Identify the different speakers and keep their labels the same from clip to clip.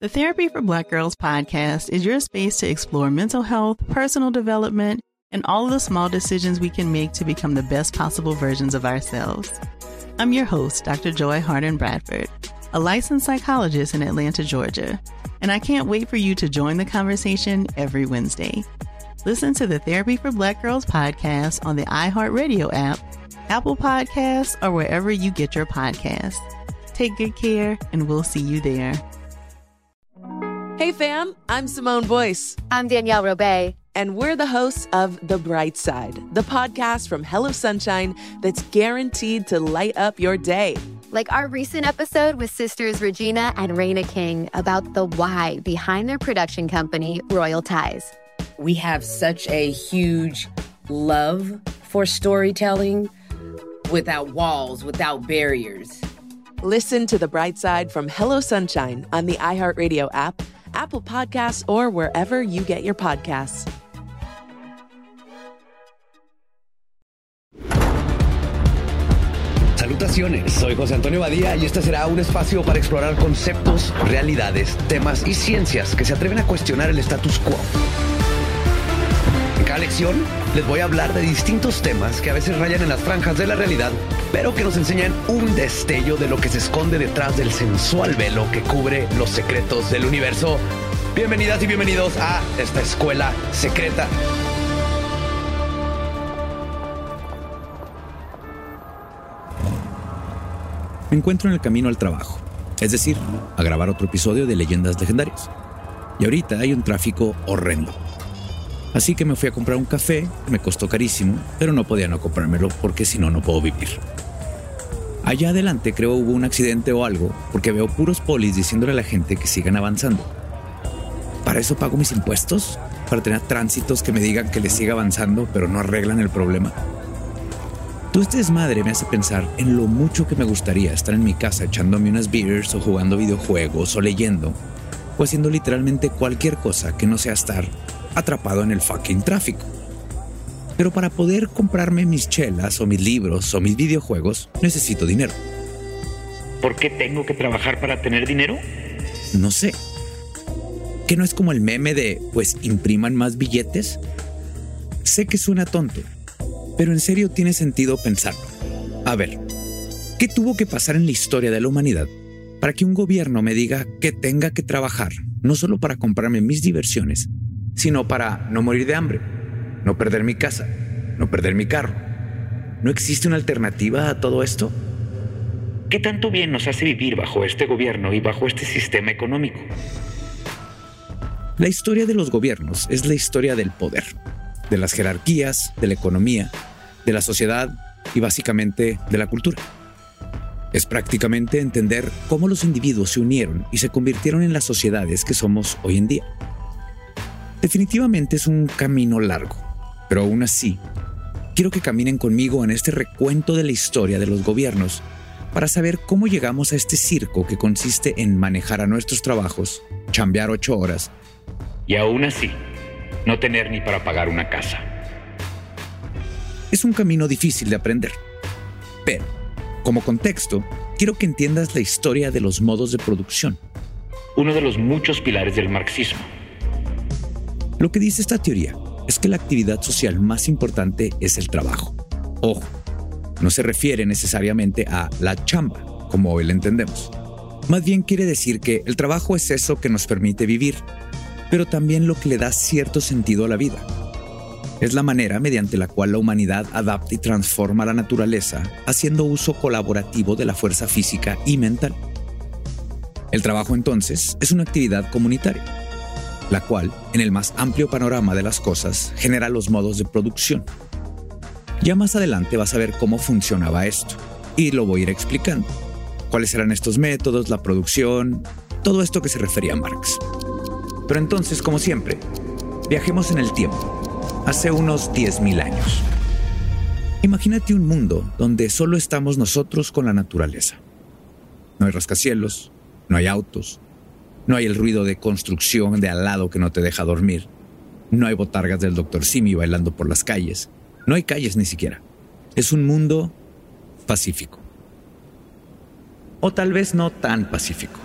Speaker 1: The Therapy for Black Girls podcast is your space to explore mental health, personal development, and all of the small decisions we can make to become the best possible versions of ourselves. I'm your host, Dr. Joy Harden Bradford, a licensed psychologist in Atlanta, Georgia, and I can't wait for you to join the conversation every Wednesday. Listen to the Therapy for Black Girls podcast on the iHeartRadio app, Apple Podcasts, or wherever you get your podcasts. Take good care, and we'll see you there.
Speaker 2: Hey, fam, I'm Simone Boyce.
Speaker 3: I'm Danielle Robay.
Speaker 2: And we're the hosts of The Bright Side, the podcast from Hello Sunshine that's guaranteed to light up your day.
Speaker 3: Like our recent episode with sisters Regina and Raina King about the why behind their production company, Royal Ties.
Speaker 4: We have such a huge love for storytelling without walls, without barriers.
Speaker 2: Listen to The Bright Side from Hello Sunshine on the iHeartRadio app Apple Podcasts, or wherever you get your podcasts.
Speaker 5: Salutaciones, soy José Antonio Badía y este será un espacio para explorar conceptos, realidades, temas y ciencias que se atreven a cuestionar el status quo. Cada lección les voy a hablar de distintos temas que a veces rayan en las franjas de la realidad, pero que nos enseñan un destello de lo que se esconde detrás del sensual velo que cubre los secretos del universo. Bienvenidas y bienvenidos a esta escuela secreta. Me encuentro en el camino al trabajo, es decir, a grabar otro episodio de Leyendas Legendarias. Y ahorita hay un tráfico horrendo. Así que me fui a comprar un café, me costó carísimo, pero no podía no comprármelo porque si no, no puedo vivir. Allá adelante creo hubo un accidente o algo, porque veo puros polis diciéndole a la gente que sigan avanzando. ¿Para eso pago mis impuestos? ¿Para tener tránsitos que me digan que les siga avanzando pero no arreglan el problema? Todo este desmadre me hace pensar en lo mucho que me gustaría estar en mi casa echándome unas beers o jugando videojuegos o leyendo o haciendo literalmente cualquier cosa que no sea estar atrapado en el fucking tráfico. Pero para poder comprarme mis chelas o mis libros o mis videojuegos, necesito dinero.
Speaker 6: ¿Por qué tengo que trabajar para tener dinero?
Speaker 5: No sé. ¿Que no es como el meme de, pues, impriman más billetes? Sé que suena tonto, pero en serio tiene sentido pensarlo. A ver, ¿qué tuvo que pasar en la historia de la humanidad para que un gobierno me diga que tenga que trabajar no solo para comprarme mis diversiones, sino para no morir de hambre, no perder mi casa, no perder mi carro. ¿No existe una alternativa a todo esto?
Speaker 6: ¿Qué tanto bien nos hace vivir bajo este gobierno y bajo este sistema económico?
Speaker 5: La historia de los gobiernos es la historia del poder, de las jerarquías, de la economía, de la sociedad y básicamente de la cultura. Es prácticamente entender cómo los individuos se unieron y se convirtieron en las sociedades que somos hoy en día. Definitivamente es un camino largo, pero aún así, quiero que caminen conmigo en este recuento de la historia de los gobiernos para saber cómo llegamos a este circo que consiste en manejar a nuestros trabajos, chambear ocho horas.
Speaker 6: Y aún así, no tener ni para pagar una casa.
Speaker 5: Es un camino difícil de aprender. Pero, como contexto, quiero que entiendas la historia de los modos de producción.
Speaker 6: Uno de los muchos pilares del marxismo
Speaker 5: lo que dice esta teoría es que la actividad social más importante es el trabajo. Ojo, no se refiere necesariamente a la chamba, como hoy la entendemos. Más bien quiere decir que el trabajo es eso que nos permite vivir, pero también lo que le da cierto sentido a la vida. Es la manera mediante la cual la humanidad adapta y transforma la naturaleza, haciendo uso colaborativo de la fuerza física y mental. El trabajo entonces es una actividad comunitaria la cual, en el más amplio panorama de las cosas, genera los modos de producción. Ya más adelante vas a ver cómo funcionaba esto, y lo voy a ir explicando. Cuáles eran estos métodos, la producción, Todo esto que se refería a Marx. Pero entonces, como siempre, viajemos en el tiempo, hace unos 10.000 años. Imagínate un mundo donde solo estamos nosotros con la naturaleza. No hay rascacielos, no hay autos, no hay el ruido de construcción de al lado que no te deja dormir, no hay botargas del Dr. Simi bailando por las calles, no hay calles ni siquiera. Es un mundo pacífico. O tal vez no tan pacífico.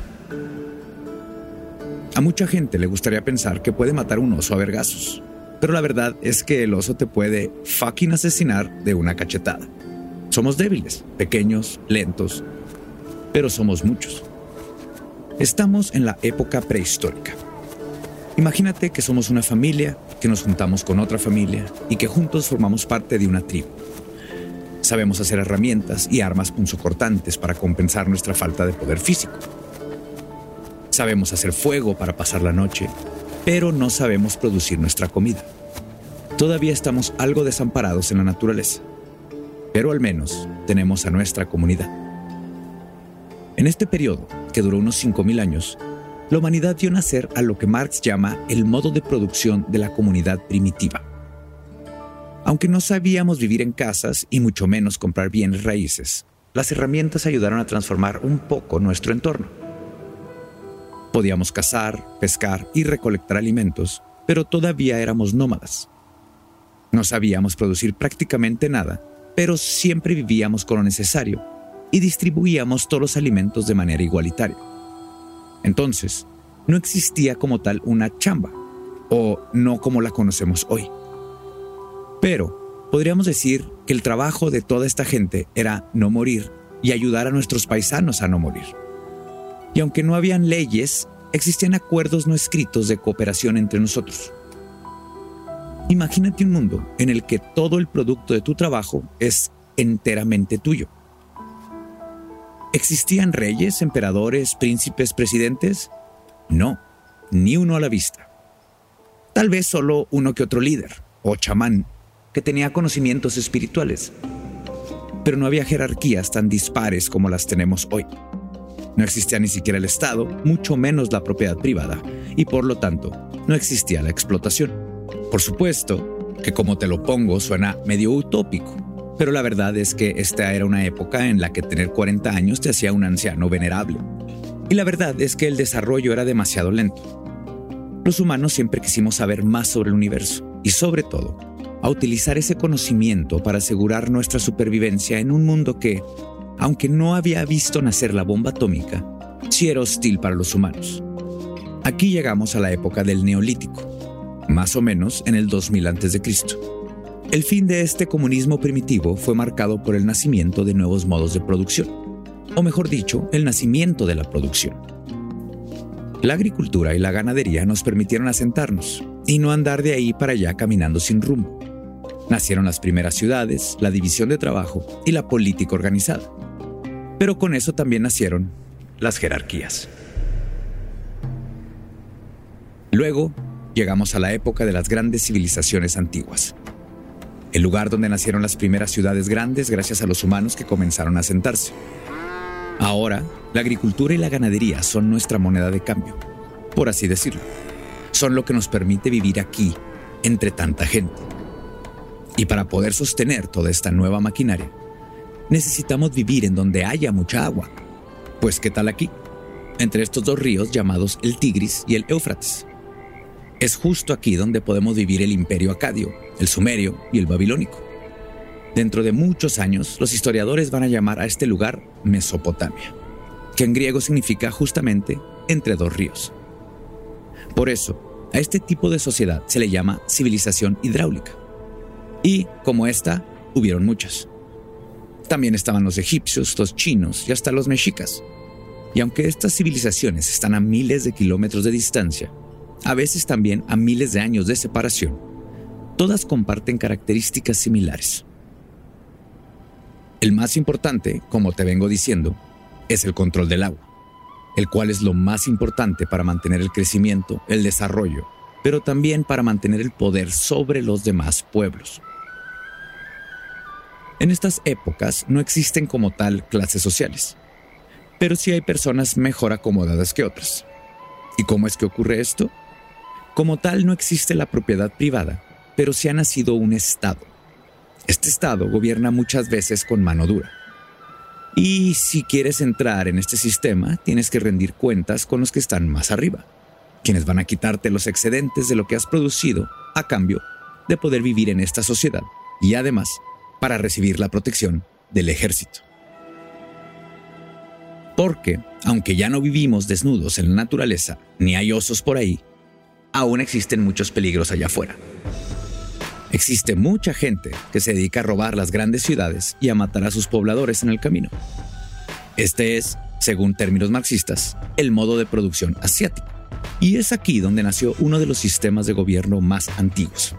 Speaker 5: A mucha gente le gustaría pensar que puede matar un oso a vergazos, pero la verdad es que el oso te puede fucking asesinar de una cachetada. Somos débiles, pequeños, lentos, pero somos muchos. Estamos en la época prehistórica. Imagínate que somos una familia, que nos juntamos con otra familia y que juntos formamos parte de una tribu. Sabemos hacer herramientas y armas punzocortantes para compensar nuestra falta de poder físico. Sabemos hacer fuego para pasar la noche, pero no sabemos producir nuestra comida. Todavía estamos algo desamparados en la naturaleza, pero al menos tenemos a nuestra comunidad. En este periodo, que duró unos 5.000 años, la humanidad dio nacer a lo que Marx llama el modo de producción de la comunidad primitiva. Aunque no sabíamos vivir en casas y mucho menos comprar bienes raíces, las herramientas ayudaron a transformar un poco nuestro entorno. Podíamos cazar, pescar y recolectar alimentos, pero todavía éramos nómadas. No sabíamos producir prácticamente nada, pero siempre vivíamos con lo necesario y distribuíamos todos los alimentos de manera igualitaria. Entonces, no existía como tal una chamba, o no como la conocemos hoy. Pero podríamos decir que el trabajo de toda esta gente era no morir y ayudar a nuestros paisanos a no morir. Y aunque no habían leyes, existían acuerdos no escritos de cooperación entre nosotros. Imagínate un mundo en el que todo el producto de tu trabajo es enteramente tuyo. ¿Existían reyes, emperadores, príncipes, presidentes? No, ni uno a la vista. Tal vez solo uno que otro líder, o chamán, que tenía conocimientos espirituales. Pero no había jerarquías tan dispares como las tenemos hoy. No existía ni siquiera el Estado, mucho menos la propiedad privada, y por lo tanto, no existía la explotación. Por supuesto que como te lo pongo suena medio utópico, pero la verdad es que esta era una época en la que tener 40 años te hacía un anciano venerable. Y la verdad es que el desarrollo era demasiado lento. Los humanos siempre quisimos saber más sobre el universo y sobre todo, a utilizar ese conocimiento para asegurar nuestra supervivencia en un mundo que, aunque no había visto nacer la bomba atómica, sí era hostil para los humanos. Aquí llegamos a la época del Neolítico, más o menos en el 2000 a.C. El fin de este comunismo primitivo fue marcado por el nacimiento de nuevos modos de producción, o mejor dicho, el nacimiento de la producción. La agricultura y la ganadería nos permitieron asentarnos y no andar de ahí para allá caminando sin rumbo. Nacieron las primeras ciudades, la división de trabajo y la política organizada. Pero con eso también nacieron las jerarquías. Luego llegamos a la época de las grandes civilizaciones antiguas. El lugar donde nacieron las primeras ciudades grandes gracias a los humanos que comenzaron a asentarse. Ahora, la agricultura y la ganadería son nuestra moneda de cambio, por así decirlo. Son lo que nos permite vivir aquí, entre tanta gente. Y para poder sostener toda esta nueva maquinaria, necesitamos vivir en donde haya mucha agua. Pues ¿qué tal aquí? Entre estos dos ríos llamados el Tigris y el Éufrates. Es justo aquí donde podemos vivir el imperio acadio, el sumerio y el babilónico. Dentro de muchos años, los historiadores van a llamar a este lugar Mesopotamia, que en griego significa justamente entre dos ríos. Por eso, a este tipo de sociedad se le llama civilización hidráulica. Y, como esta, hubieron muchas. También estaban los egipcios, los chinos y hasta los mexicas. Y aunque estas civilizaciones están a miles de kilómetros de distancia, a veces también a miles de años de separación, todas comparten características similares. El más importante, como te vengo diciendo, es el control del agua, el cual es lo más importante para mantener el crecimiento, el desarrollo, pero también para mantener el poder sobre los demás pueblos. En estas épocas no existen como tal clases sociales, Pero sí hay personas mejor acomodadas que otras. ¿Y cómo es que ocurre esto? Como tal no existe la propiedad privada, pero sí ha nacido un Estado. Este Estado gobierna muchas veces con mano dura. Y si quieres entrar en este sistema, tienes que rendir cuentas con los que están más arriba, quienes van a quitarte los excedentes de lo que has producido a cambio de poder vivir en esta sociedad y además para recibir la protección del ejército. Porque, aunque ya no vivimos desnudos en la naturaleza, ni hay osos por ahí, aún existen muchos peligros allá afuera. Existe mucha gente que se dedica a robar las grandes ciudades y a matar a sus pobladores en el camino. Este es, según términos marxistas, el modo de producción asiático. Y es aquí donde nació uno de los sistemas de gobierno más antiguos.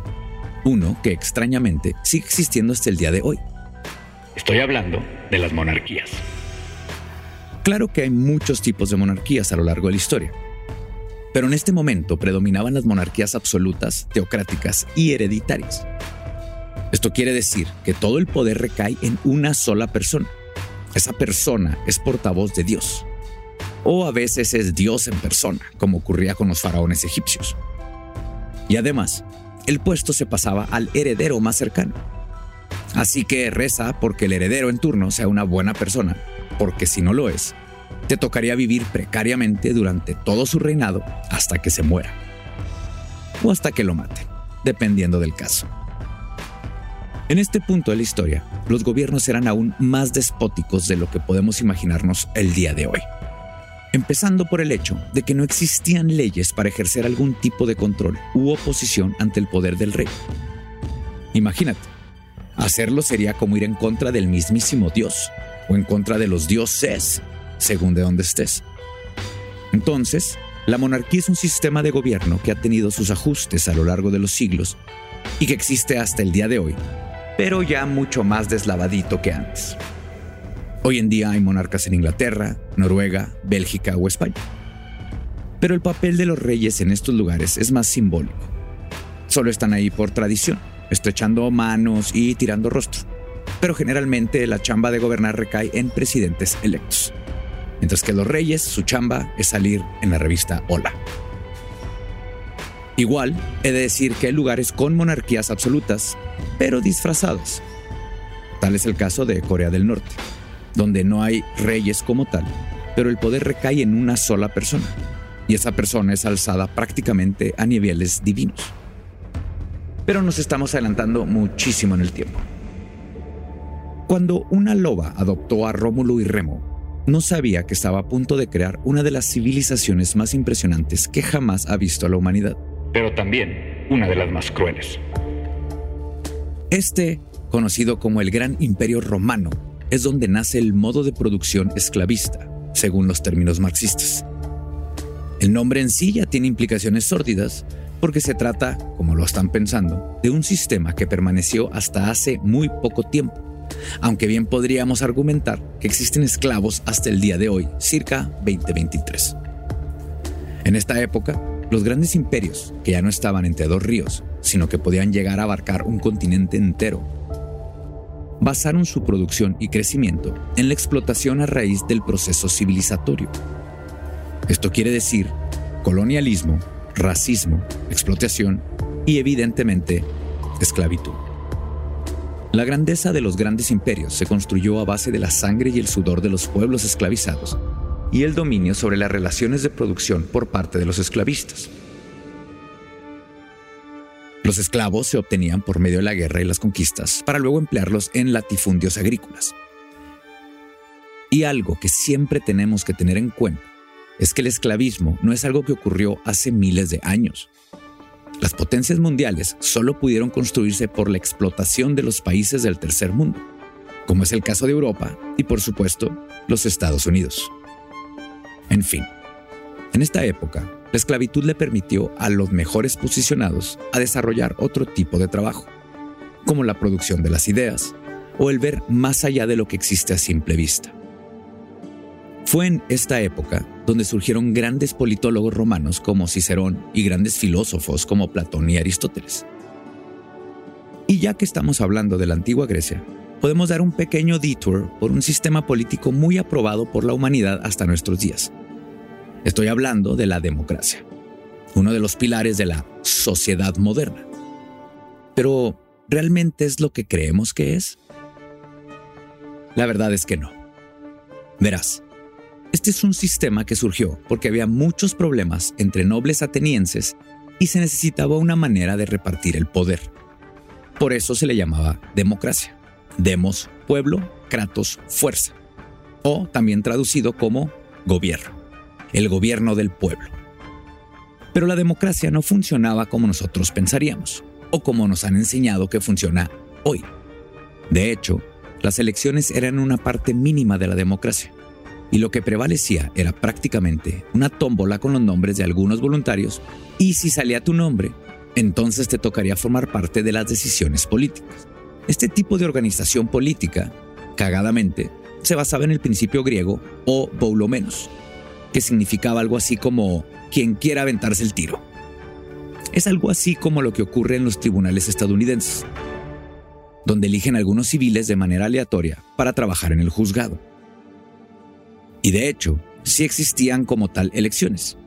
Speaker 5: Uno que extrañamente sigue existiendo hasta el día de hoy.
Speaker 6: Estoy hablando de las monarquías.
Speaker 5: Claro que hay muchos tipos de monarquías a lo largo de la historia, pero en este momento predominaban las monarquías absolutas, teocráticas y hereditarias. Esto quiere decir que todo el poder recae en una sola persona. Esa persona es portavoz de Dios. O a veces es Dios en persona, como ocurría con los faraones egipcios. Y además, el puesto se pasaba al heredero más cercano. Así que reza porque el heredero en turno sea una buena persona porque si no lo es, te tocaría vivir precariamente durante todo su reinado hasta que se muera. O hasta que lo mate, dependiendo del caso. En este punto de la historia, los gobiernos eran aún más despóticos de lo que podemos imaginarnos el día de hoy. Empezando por el hecho de que no existían leyes para ejercer algún tipo de control u oposición ante el poder del rey. Imagínate, hacerlo sería como ir en contra del mismísimo Dios, o en contra de los dioses, según de dónde estés. Entonces, la monarquía es un sistema de gobierno que ha tenido sus ajustes a lo largo de los siglos y que existe hasta el día de hoy, pero ya mucho más deslavadito que antes. Hoy en día hay monarcas en Inglaterra, Noruega, Bélgica o España. Pero el papel de los reyes en estos lugares es más simbólico. Solo están ahí por tradición, estrechando manos y tirando rostro pero generalmente la chamba de gobernar recae en presidentes electos. Mientras que los reyes, su chamba es salir en la revista Hola. Igual, he de decir que hay lugares con monarquías absolutas, pero disfrazadas. Tal es el caso de Corea del Norte, donde no hay reyes como tal, pero el poder recae en una sola persona, y esa persona es alzada prácticamente a niveles divinos. Pero nos estamos adelantando muchísimo en el tiempo. Cuando una loba adoptó a Rómulo y Remo, no sabía que estaba a punto de crear una de las civilizaciones más impresionantes que jamás ha visto la humanidad.
Speaker 6: Pero también una de las más crueles.
Speaker 5: Este, conocido como el Gran Imperio Romano, es donde nace el modo de producción esclavista, según los términos marxistas. El nombre en sí ya tiene implicaciones sórdidas, porque se trata, como lo están pensando, de un sistema que permaneció hasta hace muy poco tiempo aunque bien podríamos argumentar que existen esclavos hasta el día de hoy, circa 2023. En esta época, los grandes imperios, que ya no estaban entre dos ríos, sino que podían llegar a abarcar un continente entero, basaron su producción y crecimiento en la explotación a raíz del proceso civilizatorio. Esto quiere decir colonialismo, racismo, explotación y evidentemente esclavitud. La grandeza de los grandes imperios se construyó a base de la sangre y el sudor de los pueblos esclavizados y el dominio sobre las relaciones de producción por parte de los esclavistas. Los esclavos se obtenían por medio de la guerra y las conquistas para luego emplearlos en latifundios agrícolas. Y algo que siempre tenemos que tener en cuenta es que el esclavismo no es algo que ocurrió hace miles de años. Las potencias mundiales solo pudieron construirse por la explotación de los países del tercer mundo, como es el caso de Europa y por supuesto los Estados Unidos. En fin, en esta época, la esclavitud le permitió a los mejores posicionados a desarrollar otro tipo de trabajo, como la producción de las ideas o el ver más allá de lo que existe a simple vista. Fue en esta época donde surgieron grandes politólogos romanos como Cicerón y grandes filósofos como Platón y Aristóteles. Y ya que estamos hablando de la antigua Grecia, podemos dar un pequeño detour por un sistema político muy aprobado por la humanidad hasta nuestros días. Estoy hablando de la democracia, uno de los pilares de la sociedad moderna. Pero, ¿realmente es lo que creemos que es? La verdad es que no. Verás, este es un sistema que surgió porque había muchos problemas entre nobles atenienses y se necesitaba una manera de repartir el poder. Por eso se le llamaba democracia. Demos, pueblo, kratos, fuerza. O también traducido como gobierno. El gobierno del pueblo. Pero la democracia no funcionaba como nosotros pensaríamos, o como nos han enseñado que funciona hoy. De hecho, las elecciones eran una parte mínima de la democracia y lo que prevalecía era prácticamente una tómbola con los nombres de algunos voluntarios y si salía tu nombre, entonces te tocaría formar parte de las decisiones políticas. Este tipo de organización política, cagadamente, se basaba en el principio griego o menos, que significaba algo así como quien quiera aventarse el tiro. Es algo así como lo que ocurre en los tribunales estadounidenses, donde eligen algunos civiles de manera aleatoria para trabajar en el juzgado. Y de hecho, sí existían como tal elecciones,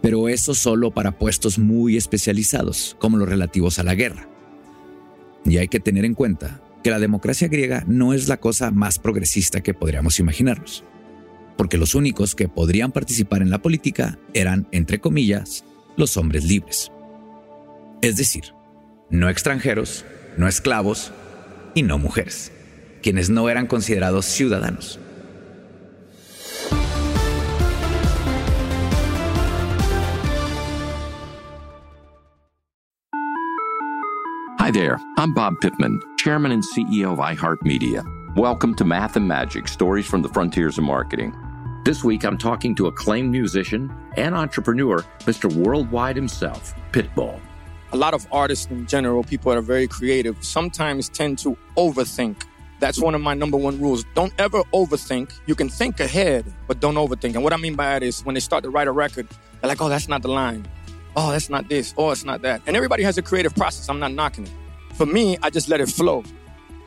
Speaker 5: pero eso solo para puestos muy especializados, como los relativos a la guerra. Y hay que tener en cuenta que la democracia griega no es la cosa más progresista que podríamos imaginarnos, porque los únicos que podrían participar en la política eran, entre comillas, los hombres libres. Es decir, no extranjeros, no esclavos y no mujeres, quienes no eran considerados ciudadanos.
Speaker 7: There, I'm Bob Pittman, Chairman and CEO of iHeartMedia. Welcome to Math and Magic Stories from the Frontiers of Marketing. This week, I'm talking to acclaimed musician and entrepreneur, Mr. Worldwide himself, Pitbull.
Speaker 8: A lot of artists in general, people that are very creative, sometimes tend to overthink. That's one of my number one rules. Don't ever overthink. You can think ahead, but don't overthink. And what I mean by that is when they start to write a record, they're like, oh, that's not the line oh, that's not this, oh, it's not that. And everybody has a creative process. I'm not knocking it. For me, I just let it flow.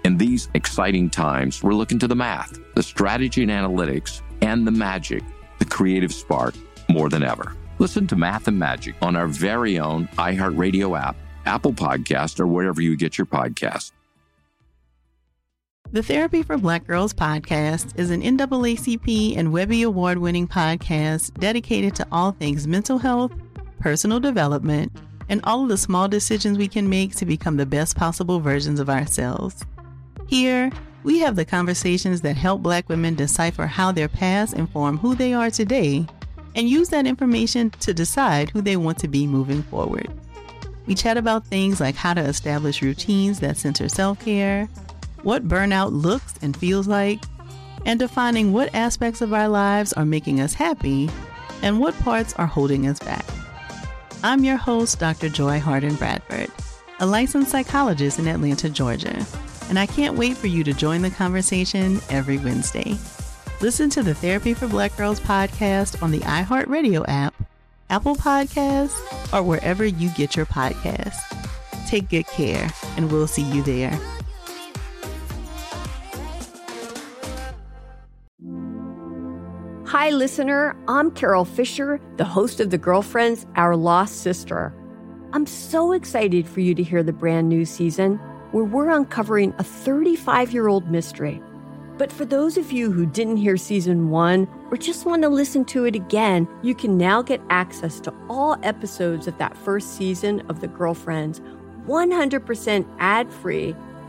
Speaker 7: In these exciting times, we're looking to the math, the strategy and analytics, and the magic, the creative spark, more than ever. Listen to Math and Magic on our very own iHeartRadio app, Apple Podcast, or wherever you get your podcast.
Speaker 1: The Therapy for Black Girls podcast is an NAACP and Webby Award winning podcast dedicated to all things mental health personal development, and all of the small decisions we can make to become the best possible versions of ourselves. Here, we have the conversations that help Black women decipher how their past inform who they are today and use that information to decide who they want to be moving forward. We chat about things like how to establish routines that center self care, what burnout looks and feels like, and defining what aspects of our lives are making us happy and what parts are holding us back. I'm your host, Dr. Joy Harden Bradford, a licensed psychologist in Atlanta, Georgia, and I can't wait for you to join the conversation every Wednesday. Listen to the Therapy for Black Girls podcast on the iHeartRadio app, Apple Podcasts, or wherever you get your podcasts. Take good care, and we'll see you there.
Speaker 9: Hi, listener. I'm Carol Fisher, the host of The Girlfriends, Our Lost Sister. I'm so excited for you to hear the brand new season where we're uncovering a 35 year old mystery. But for those of you who didn't hear season one or just want to listen to it again, you can now get access to all episodes of that first season of The Girlfriends 100% ad free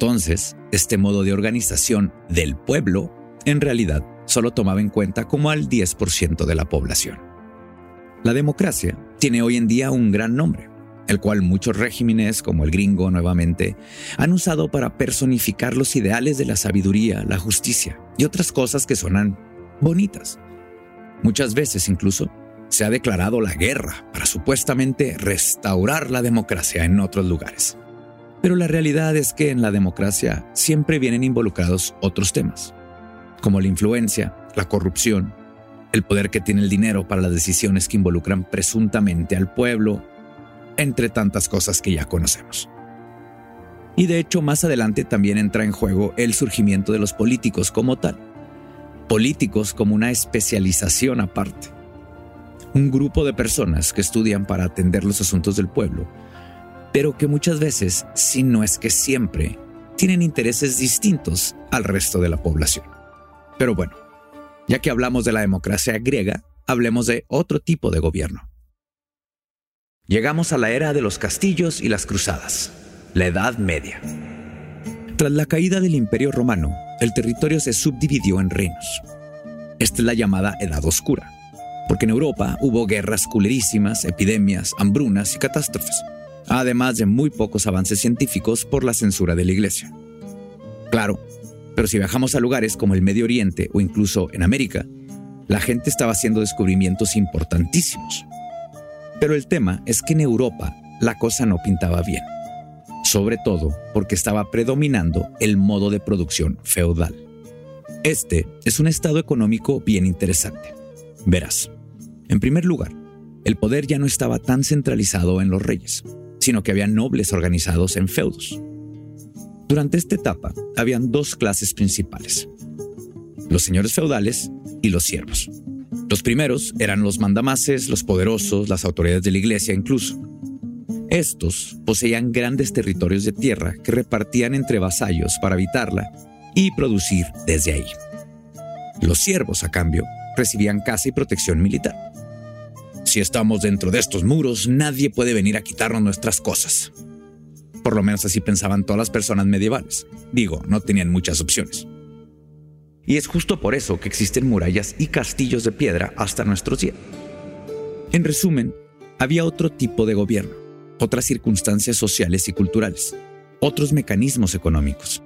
Speaker 5: Entonces, este modo de organización del pueblo en realidad solo tomaba en cuenta como al 10% de la población. La democracia tiene hoy en día un gran nombre, el cual muchos regímenes, como el gringo nuevamente, han usado para personificar los ideales de la sabiduría, la justicia y otras cosas que suenan bonitas. Muchas veces incluso se ha declarado la guerra para supuestamente restaurar la democracia en otros lugares. Pero la realidad es que en la democracia siempre vienen involucrados otros temas, como la influencia, la corrupción, el poder que tiene el dinero para las decisiones que involucran presuntamente al pueblo entre tantas cosas que ya conocemos. Y de hecho, más adelante también entra en juego el surgimiento de los políticos como tal. Políticos como una especialización aparte. Un grupo de personas que estudian para atender los asuntos del pueblo, pero que muchas veces, si no es que siempre, tienen intereses distintos al resto de la población. Pero bueno, ya que hablamos de la democracia griega, hablemos de otro tipo de gobierno. Llegamos a la era de los castillos y las cruzadas, la Edad Media. Tras la caída del Imperio Romano, el territorio se subdividió en reinos. Esta es la llamada Edad Oscura, porque en Europa hubo guerras culerísimas, epidemias, hambrunas y catástrofes, además de muy pocos avances científicos por la censura de la Iglesia. Claro, pero si viajamos a lugares como el Medio Oriente o incluso en América, la gente estaba haciendo descubrimientos importantísimos. Pero el tema es que en Europa la cosa no pintaba bien, sobre todo porque estaba predominando el modo de producción feudal. Este es un estado económico bien interesante. Verás, en primer lugar, el poder ya no estaba tan centralizado en los reyes, sino que había nobles organizados en feudos. Durante esta etapa habían dos clases principales, los señores feudales y los siervos. Los primeros eran los mandamases, los poderosos, las autoridades de la iglesia incluso. Estos poseían grandes territorios de tierra que repartían entre vasallos para habitarla y producir desde ahí. Los siervos, a cambio, recibían casa y protección militar. Si estamos dentro de estos muros, nadie puede venir a quitarnos nuestras cosas. Por lo menos así pensaban todas las personas medievales. Digo, no tenían muchas opciones. Y es justo por eso que existen murallas y castillos de piedra hasta nuestros días. En resumen, había otro tipo de gobierno, otras circunstancias sociales y culturales, otros mecanismos económicos.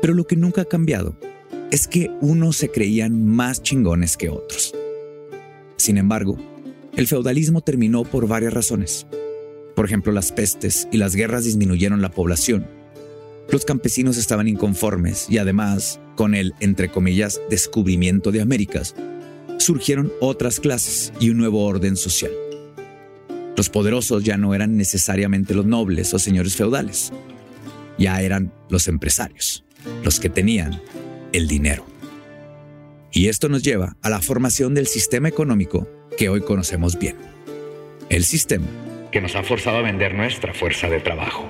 Speaker 5: Pero lo que nunca ha cambiado es que unos se creían más chingones que otros. Sin embargo, el feudalismo terminó por varias razones. Por ejemplo, las pestes y las guerras disminuyeron la población. Los campesinos estaban inconformes y además con el, entre comillas, descubrimiento de Américas, surgieron otras clases y un nuevo orden social. Los poderosos ya no eran necesariamente los nobles o señores feudales, ya eran los empresarios, los que tenían el dinero. Y esto nos lleva a la formación del sistema económico que hoy conocemos bien. El sistema
Speaker 6: que nos ha forzado a vender nuestra fuerza de trabajo.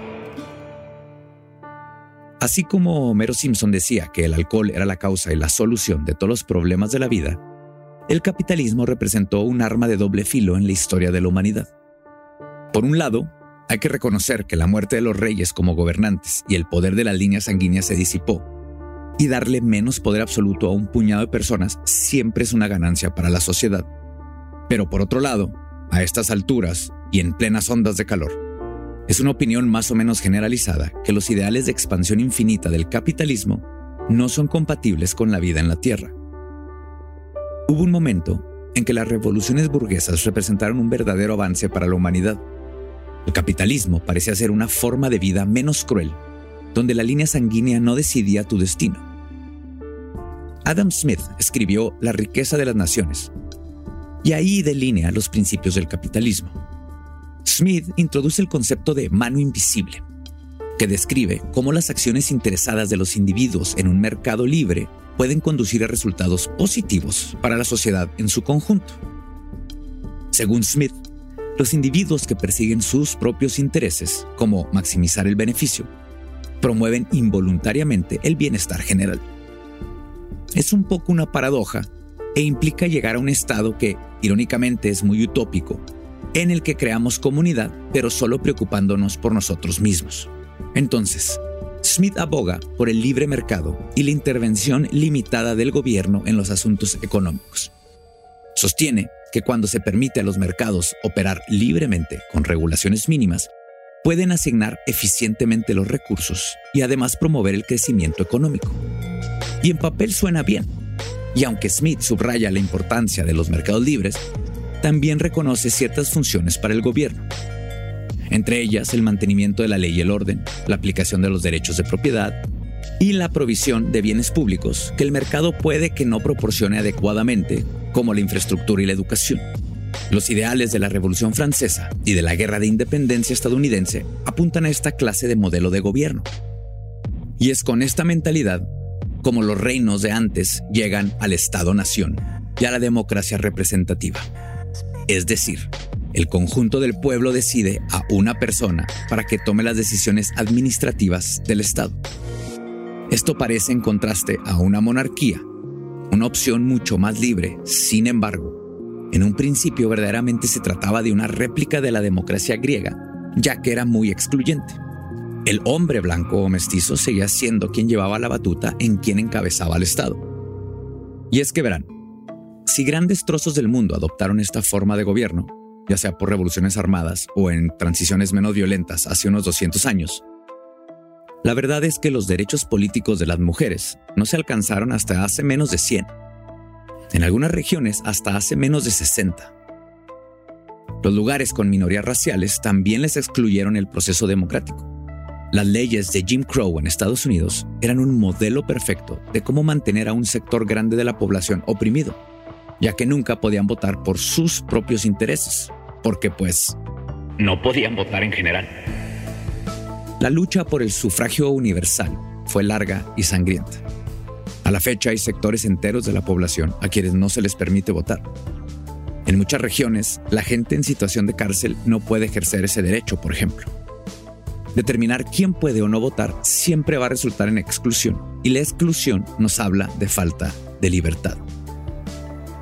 Speaker 5: Así como Homero Simpson decía que el alcohol era la causa y la solución de todos los problemas de la vida, el capitalismo representó un arma de doble filo en la historia de la humanidad. Por un lado, hay que reconocer que la muerte de los reyes como gobernantes y el poder de las líneas sanguíneas se disipó, y darle menos poder absoluto a un puñado de personas siempre es una ganancia para la sociedad. Pero por otro lado, a estas alturas y en plenas ondas de calor, es una opinión más o menos generalizada que los ideales de expansión infinita del capitalismo no son compatibles con la vida en la Tierra. Hubo un momento en que las revoluciones burguesas representaron un verdadero avance para la humanidad. El capitalismo parecía ser una forma de vida menos cruel, donde la línea sanguínea no decidía tu destino. Adam Smith escribió La riqueza de las naciones, y ahí delinea los principios del capitalismo. Smith introduce el concepto de mano invisible, que describe cómo las acciones interesadas de los individuos en un mercado libre pueden conducir a resultados positivos para la sociedad en su conjunto. Según Smith, los individuos que persiguen sus propios intereses, como maximizar el beneficio, promueven involuntariamente el bienestar general. Es un poco una paradoja e implica llegar a un estado que, irónicamente, es muy utópico en el que creamos comunidad, pero solo preocupándonos por nosotros mismos. Entonces, Smith aboga por el libre mercado y la intervención limitada del gobierno en los asuntos económicos. Sostiene que cuando se permite a los mercados operar libremente con regulaciones mínimas, pueden asignar eficientemente los recursos y además promover el crecimiento económico. Y en papel suena bien. Y aunque Smith subraya la importancia de los mercados libres, también reconoce ciertas funciones para el gobierno. Entre ellas el mantenimiento de la ley y el orden, la aplicación de los derechos de propiedad y la provisión de bienes públicos que el mercado puede que no proporcione adecuadamente, como la infraestructura y la educación. Los ideales de la Revolución Francesa y de la Guerra de Independencia estadounidense apuntan a esta clase de modelo de gobierno. Y es con esta mentalidad como los reinos de antes llegan al Estado-nación y a la democracia representativa. Es decir, el conjunto del pueblo decide a una persona para que tome las decisiones administrativas del Estado. Esto parece en contraste a una monarquía, una opción mucho más libre, sin embargo, en un principio verdaderamente se trataba de una réplica de la democracia griega, ya que era muy excluyente. El hombre blanco o mestizo seguía siendo quien llevaba la batuta en quien encabezaba el Estado. Y es que verán, si grandes trozos del mundo adoptaron esta forma de gobierno, ya sea por revoluciones armadas o en transiciones menos violentas hace unos 200 años, la verdad es que los derechos políticos de las mujeres no se alcanzaron hasta hace menos de 100 en algunas regiones hasta hace menos de 60. Los lugares con minorías raciales también les excluyeron el proceso democrático. Las leyes de Jim Crow en Estados Unidos eran un modelo perfecto de cómo mantener a un sector grande de la población oprimido, ya que nunca podían votar por sus propios intereses, porque pues...
Speaker 6: No podían votar en general.
Speaker 5: La lucha por el sufragio universal fue larga y sangrienta. A la fecha hay sectores enteros de la población a quienes no se les permite votar. En muchas regiones, la gente en situación de cárcel no puede ejercer ese derecho, por ejemplo. Determinar quién puede o no votar siempre va a resultar en exclusión, y la exclusión nos habla de falta de libertad.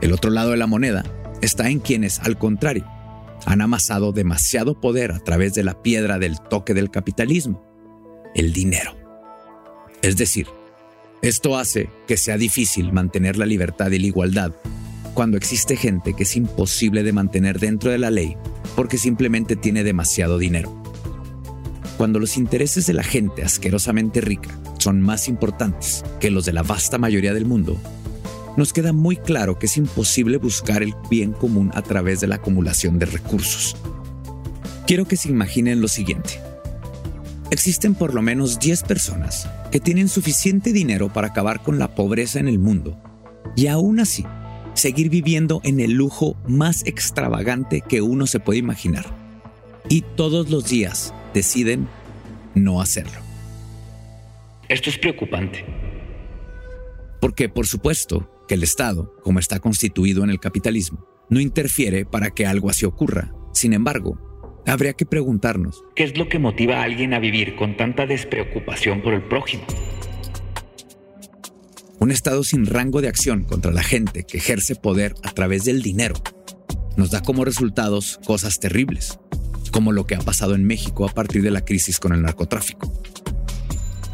Speaker 5: El otro lado de la moneda está en quienes, al contrario, han amasado demasiado poder a través de la piedra del toque del capitalismo, el dinero. Es decir, esto hace que sea difícil mantener la libertad y la igualdad cuando existe gente que es imposible de mantener dentro de la ley porque simplemente tiene demasiado dinero. Cuando los intereses de la gente asquerosamente rica son más importantes que los de la vasta mayoría del mundo, nos queda muy claro que es imposible buscar el bien común a través de la acumulación de recursos. Quiero que se imaginen lo siguiente. Existen por lo menos 10 personas que tienen suficiente dinero para acabar con la pobreza en el mundo y aún así seguir viviendo en el lujo más extravagante que uno se puede imaginar. Y todos los días deciden no hacerlo.
Speaker 6: Esto es preocupante.
Speaker 5: Porque por supuesto que el Estado, como está constituido en el capitalismo, no interfiere para que algo así ocurra. Sin embargo, Habría que preguntarnos,
Speaker 6: ¿qué es lo que motiva a alguien a vivir con tanta despreocupación por el prójimo?
Speaker 5: Un Estado sin rango de acción contra la gente que ejerce poder a través del dinero nos da como resultados cosas terribles, como lo que ha pasado en México a partir de la crisis con el narcotráfico.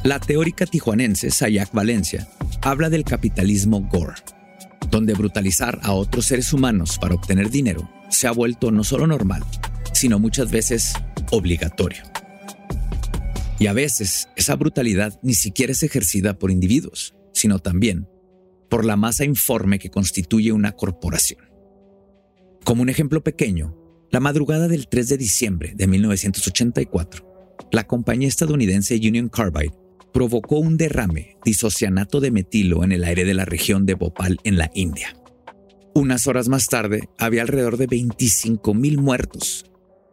Speaker 5: La teórica tijuanense Sayak Valencia habla del capitalismo gore, donde brutalizar a otros seres humanos para obtener dinero se ha vuelto no solo normal, sino muchas veces obligatorio. Y a veces esa brutalidad ni siquiera es ejercida por individuos, sino también por la masa informe que constituye una corporación. Como un ejemplo pequeño, la madrugada del 3 de diciembre de 1984, la compañía estadounidense Union Carbide provocó un derrame disocianato de metilo en el aire de la región de Bhopal en la India. Unas horas más tarde, había alrededor de 25.000 muertos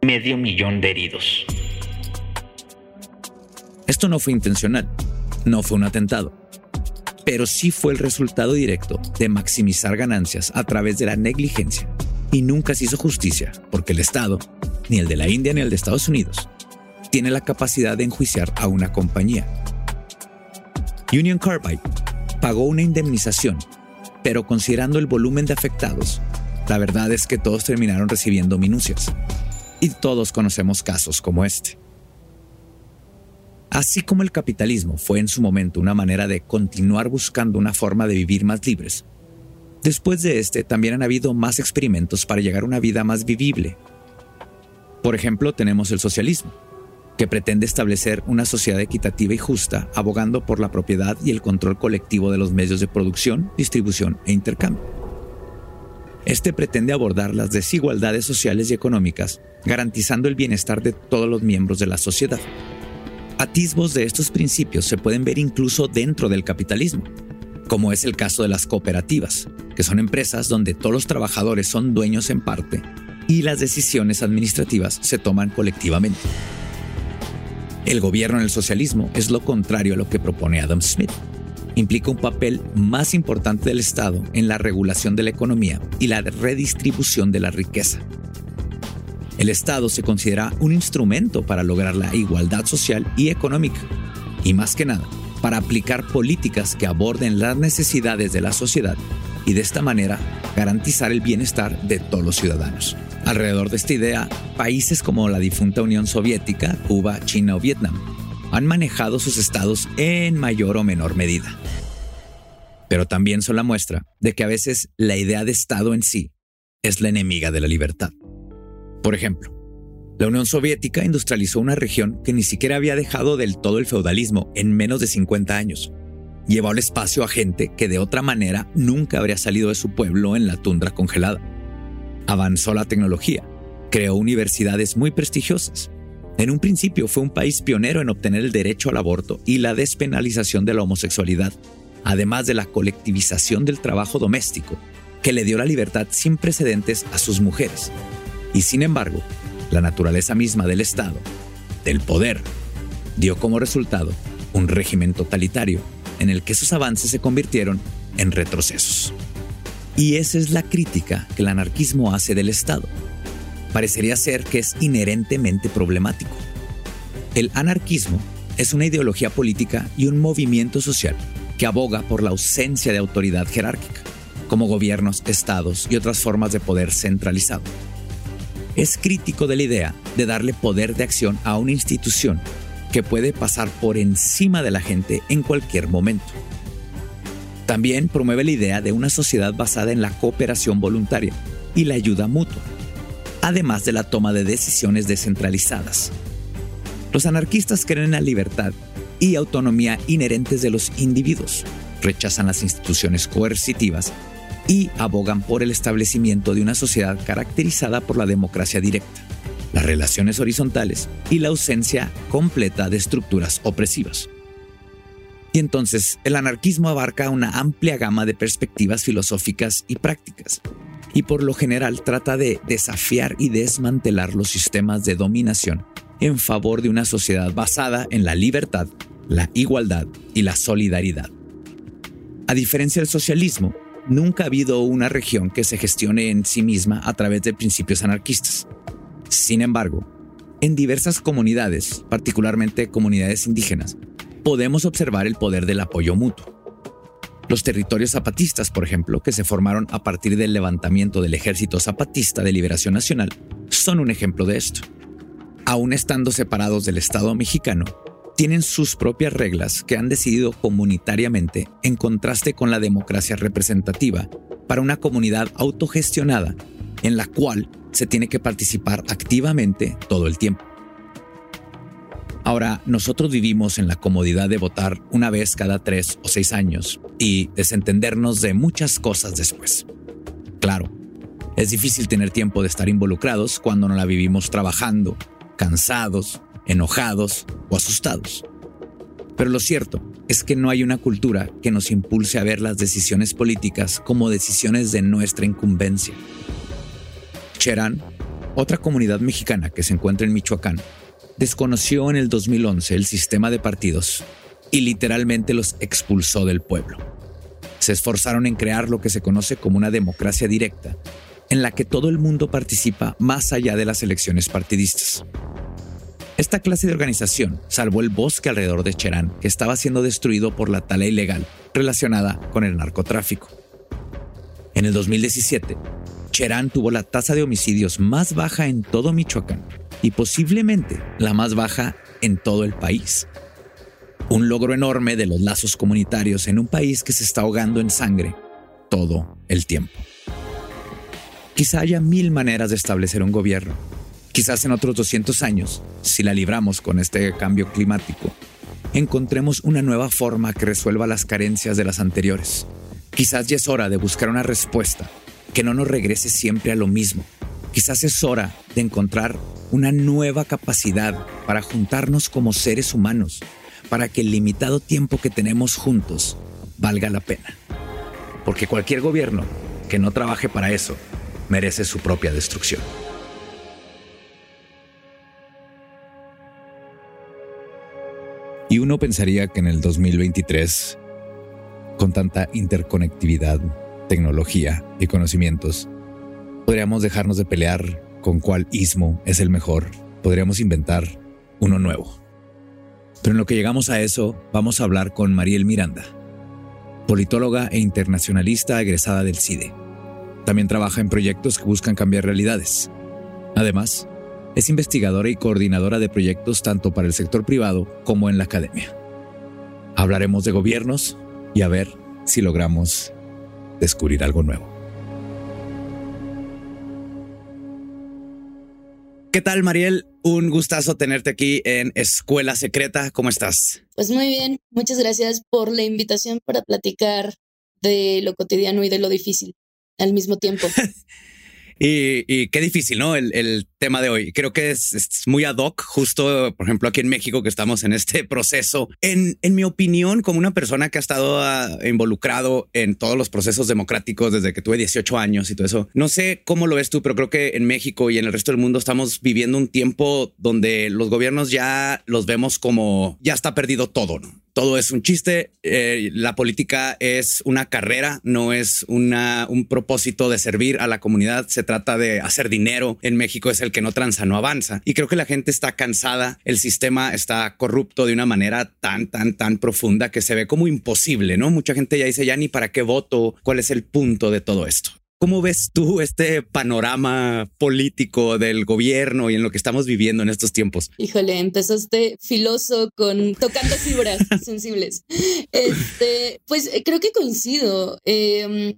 Speaker 6: medio millón de heridos.
Speaker 5: Esto no fue intencional, no fue un atentado, pero sí fue el resultado directo de maximizar ganancias a través de la negligencia. Y nunca se hizo justicia, porque el Estado, ni el de la India ni el de Estados Unidos, tiene la capacidad de enjuiciar a una compañía. Union Carbide pagó una indemnización, pero considerando el volumen de afectados, la verdad es que todos terminaron recibiendo minucias y todos conocemos casos como este. Así como el capitalismo fue en su momento una manera de continuar buscando una forma de vivir más libres, después de este también han habido más experimentos para llegar a una vida más vivible. Por ejemplo, tenemos el socialismo, que pretende establecer una sociedad equitativa y justa, abogando por la propiedad y el control colectivo de los medios de producción, distribución e intercambio. Este pretende abordar las desigualdades sociales y económicas, garantizando el bienestar de todos los miembros de la sociedad. Atisbos de estos principios se pueden ver incluso dentro del capitalismo, como es el caso de las cooperativas, que son empresas donde todos los trabajadores son dueños en parte y las decisiones administrativas se toman colectivamente. El gobierno en el socialismo es lo contrario a lo que propone Adam Smith. Implica un papel más importante del Estado en la regulación de la economía y la redistribución de la riqueza. El Estado se considera un instrumento para lograr la igualdad social y económica, y más que nada, para aplicar políticas que aborden las necesidades de la sociedad y de esta manera garantizar el bienestar de todos los ciudadanos. Alrededor de esta idea, países como la difunta Unión Soviética, Cuba, China o Vietnam han manejado sus estados en mayor o menor medida. Pero también son la muestra de que a veces la idea de Estado en sí es la enemiga de la libertad. Por ejemplo, la Unión Soviética industrializó una región que ni siquiera había dejado del todo el feudalismo en menos de 50 años. Llevó al espacio a gente que de otra manera nunca habría salido de su pueblo en la tundra congelada. Avanzó la tecnología, creó universidades muy prestigiosas. En un principio fue un país pionero en obtener el derecho al aborto y la despenalización de la homosexualidad, además de la colectivización del trabajo doméstico, que le dio la libertad sin precedentes a sus mujeres. Y sin embargo, la naturaleza misma del Estado, del poder, dio como resultado un régimen totalitario en el que esos avances se convirtieron en retrocesos. Y esa es la crítica que el anarquismo hace del Estado. Parecería ser que es inherentemente problemático. El anarquismo es una ideología política y un movimiento social que aboga por la ausencia de autoridad jerárquica, como gobiernos, estados y otras formas de poder centralizado es crítico de la idea de darle poder de acción a una institución que puede pasar por encima de la gente en cualquier momento. También promueve la idea de una sociedad basada en la cooperación voluntaria y la ayuda mutua, además de la toma de decisiones descentralizadas. Los anarquistas creen en la libertad y autonomía inherentes de los individuos, rechazan las instituciones coercitivas y abogan por el establecimiento de una sociedad caracterizada por la democracia directa, las relaciones horizontales y la ausencia completa de estructuras opresivas. Y entonces el anarquismo abarca una amplia gama de perspectivas filosóficas y prácticas, y por lo general trata de desafiar y desmantelar los sistemas de dominación en favor de una sociedad basada en la libertad, la igualdad y la solidaridad. A diferencia del socialismo, nunca ha habido una región que se gestione en sí misma a través de principios anarquistas. Sin embargo, en diversas comunidades, particularmente comunidades indígenas, podemos observar el poder del apoyo mutuo. Los territorios zapatistas, por ejemplo, que se formaron a partir del levantamiento del Ejército Zapatista de Liberación Nacional, son un ejemplo de esto. Aún estando separados del Estado mexicano, tienen sus propias reglas que han decidido comunitariamente en contraste con la democracia representativa para una comunidad autogestionada en la cual se tiene que participar activamente todo el tiempo. Ahora, nosotros vivimos en la comodidad de votar una vez cada tres o seis años y desentendernos de muchas cosas después. Claro, es difícil tener tiempo de estar involucrados cuando no la vivimos trabajando, cansados, enojados o asustados. Pero lo cierto es que no hay una cultura que nos impulse a ver las decisiones políticas como decisiones de nuestra incumbencia. Cherán, otra comunidad mexicana que se encuentra en Michoacán, desconoció en el 2011 el sistema de partidos y literalmente los expulsó del pueblo. Se esforzaron en crear lo que se conoce como una democracia directa, en la que todo el mundo participa más allá de las elecciones partidistas. Esta clase de organización salvó el bosque alrededor de Cherán, que estaba siendo destruido por la tala ilegal relacionada con el narcotráfico. En el 2017, Cherán tuvo la tasa de homicidios más baja en todo Michoacán y posiblemente la más baja en todo el país. Un logro enorme de los lazos comunitarios en un país que se está ahogando en sangre todo el tiempo. Quizá haya mil maneras de establecer un gobierno. Quizás en otros 200 años, si la libramos con este cambio climático, encontremos una nueva forma que resuelva las carencias de las anteriores. Quizás ya es hora de buscar una respuesta que no nos regrese siempre a lo mismo. Quizás es hora de encontrar una nueva capacidad para juntarnos como seres humanos, para que el limitado tiempo que tenemos juntos valga la pena. Porque cualquier gobierno que no trabaje para eso merece su propia destrucción. Y uno pensaría que en el 2023, con tanta interconectividad, tecnología y conocimientos, podríamos dejarnos de pelear con cuál ismo es el mejor. Podríamos inventar uno nuevo. Pero en lo que llegamos a eso, vamos a hablar con Mariel Miranda, politóloga e internacionalista egresada del CIDE. También trabaja en proyectos que buscan cambiar realidades. Además, es investigadora y coordinadora de proyectos tanto para el sector privado como en la academia. Hablaremos de gobiernos y a ver si logramos descubrir algo nuevo. ¿Qué tal, Mariel? Un gustazo tenerte aquí en Escuela Secreta. ¿Cómo estás?
Speaker 10: Pues muy bien. Muchas gracias por la invitación para platicar de lo cotidiano y de lo difícil al mismo tiempo.
Speaker 5: Y, qué difícil, ¿no? El, tema de hoy. Creo que es, muy ad hoc, justo, por ejemplo, aquí en México, que estamos en este proceso. En, mi opinión, como una persona que ha estado ah, involucrado en todos los procesos democráticos desde que tuve 18 años y todo eso, no sé cómo lo ves tú, pero creo que en México y en el resto del mundo estamos viviendo un tiempo donde los gobiernos ya los vemos como ya está perdido todo, ¿no? Todo es un chiste. Eh, la política es una carrera, no es una, un propósito de servir a la comunidad. Se trata de hacer dinero. En México es el que no tranza, no avanza. Y creo que la gente está cansada. El sistema está corrupto de una manera tan, tan, tan profunda que se ve como imposible, ¿no? Mucha gente ya dice, ya ni para qué voto, cuál es el punto de todo esto. ¿Cómo ves tú este panorama político del gobierno y en lo que estamos viviendo en estos tiempos?
Speaker 10: Híjole, empezaste filoso con tocando fibras sensibles. Este, pues eh, creo que coincido. Em,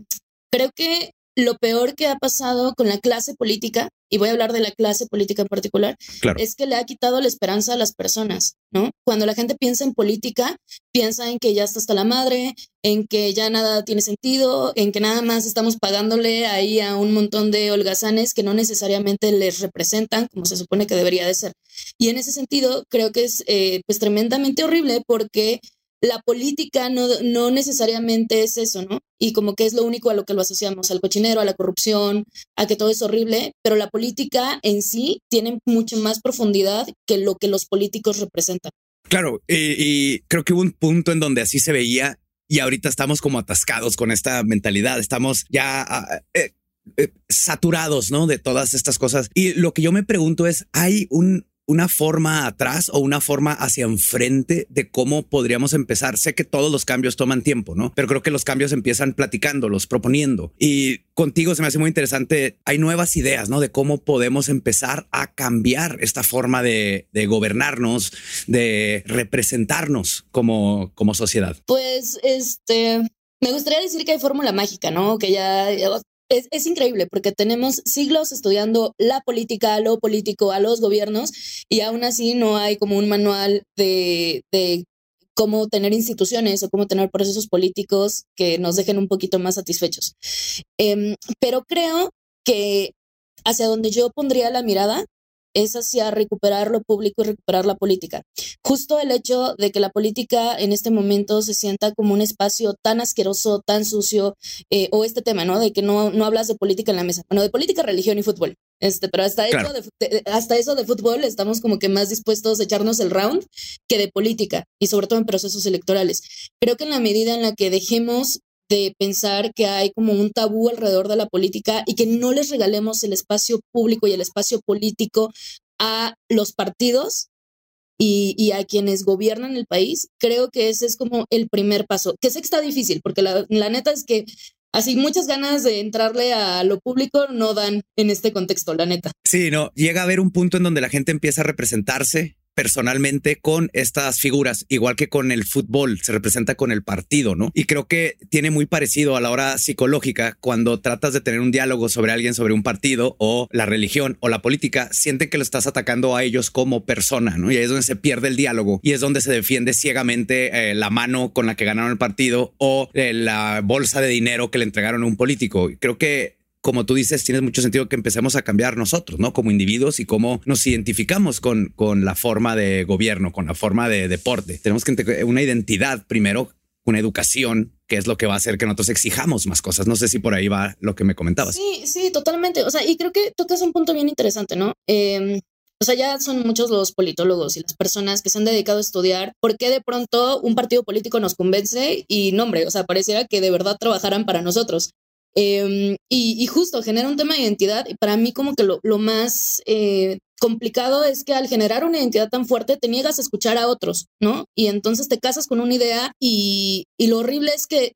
Speaker 10: creo que lo peor que ha pasado con la clase política, y voy a hablar de la clase política en particular, es que le ha quitado la esperanza a las personas, ¿no? Cuando la gente piensa en política, piensa en que ya está hasta la madre, en que ya nada tiene sentido, en que nada más estamos pagándole ahí a un montón de holgazanes que no necesariamente les representan como se supone que debería de ser. Y en ese sentido, creo que es eh, pues tremendamente horrible porque la política no, no, necesariamente es eso, ¿no? Y como que es lo único a lo que lo asociamos, al cochinero, a la corrupción, a que todo es horrible, pero la política en sí tiene mucho más profundidad que lo que los políticos representan.
Speaker 5: Claro, y, creo que hubo un punto en donde así se veía y ahorita estamos como atascados con esta mentalidad, estamos ya... Ah, eh, eh, saturados, ¿no? De todas estas cosas. Y lo que yo me pregunto es, ¿hay un, una forma atrás o una forma hacia enfrente de cómo podríamos empezar. Sé que todos los cambios toman tiempo, ¿no? Pero creo que los cambios empiezan platicándolos, proponiendo. Y contigo se me hace muy interesante. Hay nuevas ideas, ¿no? De cómo podemos empezar a cambiar esta forma de, gobernarnos, de representarnos como, como sociedad.
Speaker 10: Pues, este, me gustaría decir que hay fórmula mágica, ¿no? Que ya es, increíble porque tenemos siglos estudiando la política, lo político, a los gobiernos y aún así no hay como un manual de, cómo tener instituciones o cómo tener procesos políticos que nos dejen un poquito más satisfechos. Em, pero creo que hacia donde yo pondría la mirada es hacia recuperar lo público y recuperar la política. Justo el hecho de que la política en este momento se sienta como un espacio tan asqueroso, tan sucio, eh, o este tema, ¿no? De que no, no hablas de política en la mesa, bueno, de política, religión y fútbol. Este, pero hasta, eso de, hasta eso de fútbol estamos como que más dispuestos a echarnos el round que de política y sobre todo en procesos electorales. Creo que en la medida en la que dejemos de pensar que hay como un tabú alrededor de la política y que no les regalemos el espacio público y el espacio político a los partidos y, a quienes gobiernan el país, creo que ese es como el primer paso, que sé que está difícil, porque la, la neta es que así muchas ganas de entrarle a lo público no dan en este contexto, la neta.
Speaker 5: Sí, no, llega a haber un punto en donde la gente empieza a representarse personalmente con estas figuras, igual que con el fútbol, se representa con el partido, ¿no? Y creo que tiene muy parecido a la hora psicológica cuando tratas de tener un diálogo sobre alguien, sobre un partido o la religión o la política, siente que lo estás atacando a ellos como persona, ¿no? Y ahí es donde se pierde el diálogo y es donde se defiende ciegamente eh, la mano con la que ganaron el partido o eh, la bolsa de dinero que le entregaron a un político. Creo que como tú dices, tiene mucho sentido que empecemos a cambiar nosotros, ¿no? Como individuos y cómo nos identificamos con, con la forma de gobierno, con la forma de deporte. Tenemos que una identidad primero, una educación, que es lo que va a hacer que nosotros exijamos más cosas. No sé si por ahí va lo que me comentabas.
Speaker 10: Sí, sí, totalmente. O sea, y creo que tocas un punto bien interesante, ¿no? Em, o sea, ya son muchos los politólogos y las personas que se han dedicado a estudiar por qué de pronto un partido político nos convence y nombre, o sea, pareciera que de verdad trabajaran para nosotros. Em, y, justo genera un tema de identidad. Y para mí como que lo, más eh, complicado es que al generar una identidad tan fuerte te niegas a escuchar a otros, ¿no? Y entonces te casas con una idea y, lo horrible es que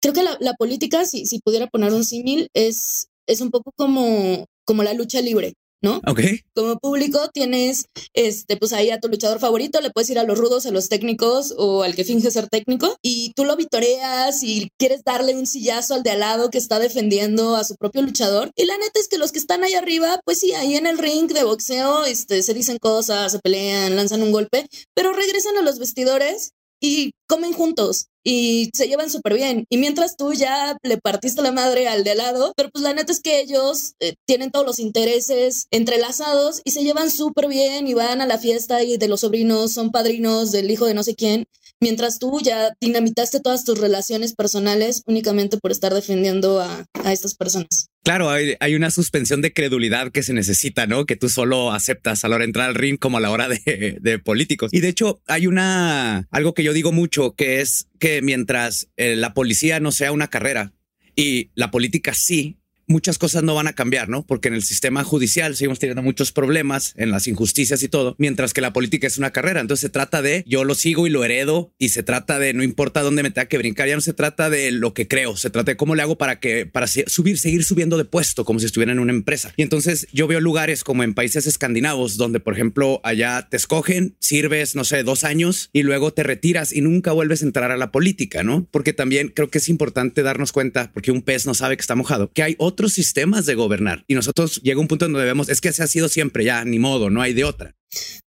Speaker 10: creo que la, política, si, si pudiera poner un símil, es, es un poco como, como la lucha libre. ¿No?
Speaker 5: Ok.
Speaker 10: Como público tienes, este, pues ahí a tu luchador favorito, le puedes ir a los rudos, a los técnicos o al que finge ser técnico y tú lo vitoreas y quieres darle un sillazo al de al lado que está defendiendo a su propio luchador. Y la neta es que los que están ahí arriba, pues sí, ahí en el ring de boxeo, este, se dicen cosas, se pelean, lanzan un golpe, pero regresan a los vestidores y comen juntos y se llevan súper bien. Y mientras tú ya le partiste la madre al de al lado, pero pues la neta es que ellos eh, tienen todos los intereses entrelazados y se llevan súper bien y van a la fiesta y de los sobrinos son padrinos del hijo de no sé quién, mientras tú ya dinamitaste todas tus relaciones personales únicamente por estar defendiendo a, a estas personas.
Speaker 5: Claro, hay, hay, una suspensión de credulidad que se necesita, ¿no? Que tú solo aceptas a la hora de entrar al ring como a la hora de, de políticos. Y de hecho, hay una, algo que yo digo mucho, que es que mientras eh, la policía no sea una carrera y la política sí, muchas cosas no van a cambiar, ¿no? Porque en el sistema judicial seguimos teniendo muchos problemas en las injusticias y todo, mientras que la política es una carrera. Entonces se trata de yo lo sigo y lo heredo y se trata de no importa dónde me tenga que brincar, ya no se trata de lo que creo, se trata de cómo le hago para que para subir, seguir subiendo de puesto como si estuviera en una empresa. Y entonces yo veo lugares como en países escandinavos donde, por ejemplo, allá te escogen, sirves, no sé, dos años y luego te retiras y nunca vuelves a entrar a la política, ¿no? Porque también creo que es importante darnos cuenta, porque un pez no sabe que está mojado, que hay otros otros sistemas de gobernar. Y nosotros llega un punto donde vemos, es que se ha sido siempre ya, ni modo, no hay de otra.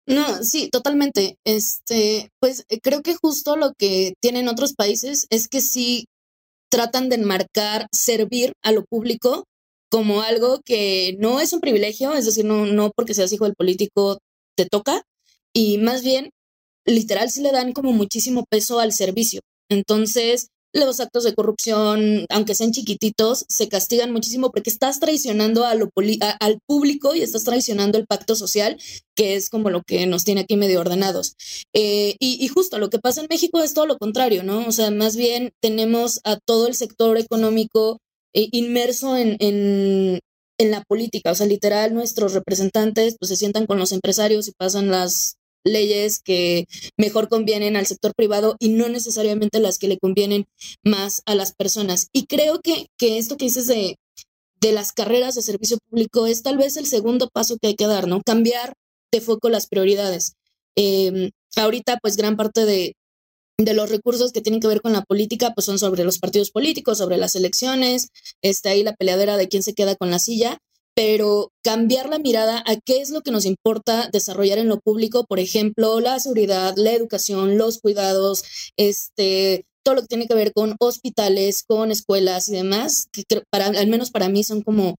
Speaker 10: No, sí, totalmente. Este, pues eh, creo que justo lo que tienen otros países es que sí tratan de enmarcar servir a lo público como algo que no es un privilegio, es decir, no, no porque seas hijo del político te toca, y más bien, literal, sí le dan como muchísimo peso al servicio. Entonces, los actos de corrupción, aunque sean chiquititos, se castigan muchísimo porque estás traicionando al público y estás traicionando el pacto social, que es como lo que nos tiene aquí medio ordenados. Eh, y, justo lo que pasa en México es todo lo contrario, ¿no? O sea, más bien tenemos a todo el sector económico eh, inmerso en, en, en la política, o sea, literal, nuestros representantes pues se sientan con los empresarios y pasan las leyes que mejor convienen al sector privado y no necesariamente las que le convienen más a las personas. Y creo que, que esto que dices de, de las carreras de servicio público es tal vez el segundo paso que hay que dar, ¿no? Cambiar de foco las prioridades. Em, ahorita, pues gran parte de, de los recursos que tienen que ver con la política, pues son sobre los partidos políticos, sobre las elecciones, está ahí la peleadera de quién se queda con la silla, pero cambiar la mirada a qué es lo que nos importa desarrollar en lo público, por ejemplo, la seguridad, la educación, los cuidados, este, todo lo que tiene que ver con hospitales, con escuelas y demás, que para, al menos para mí son como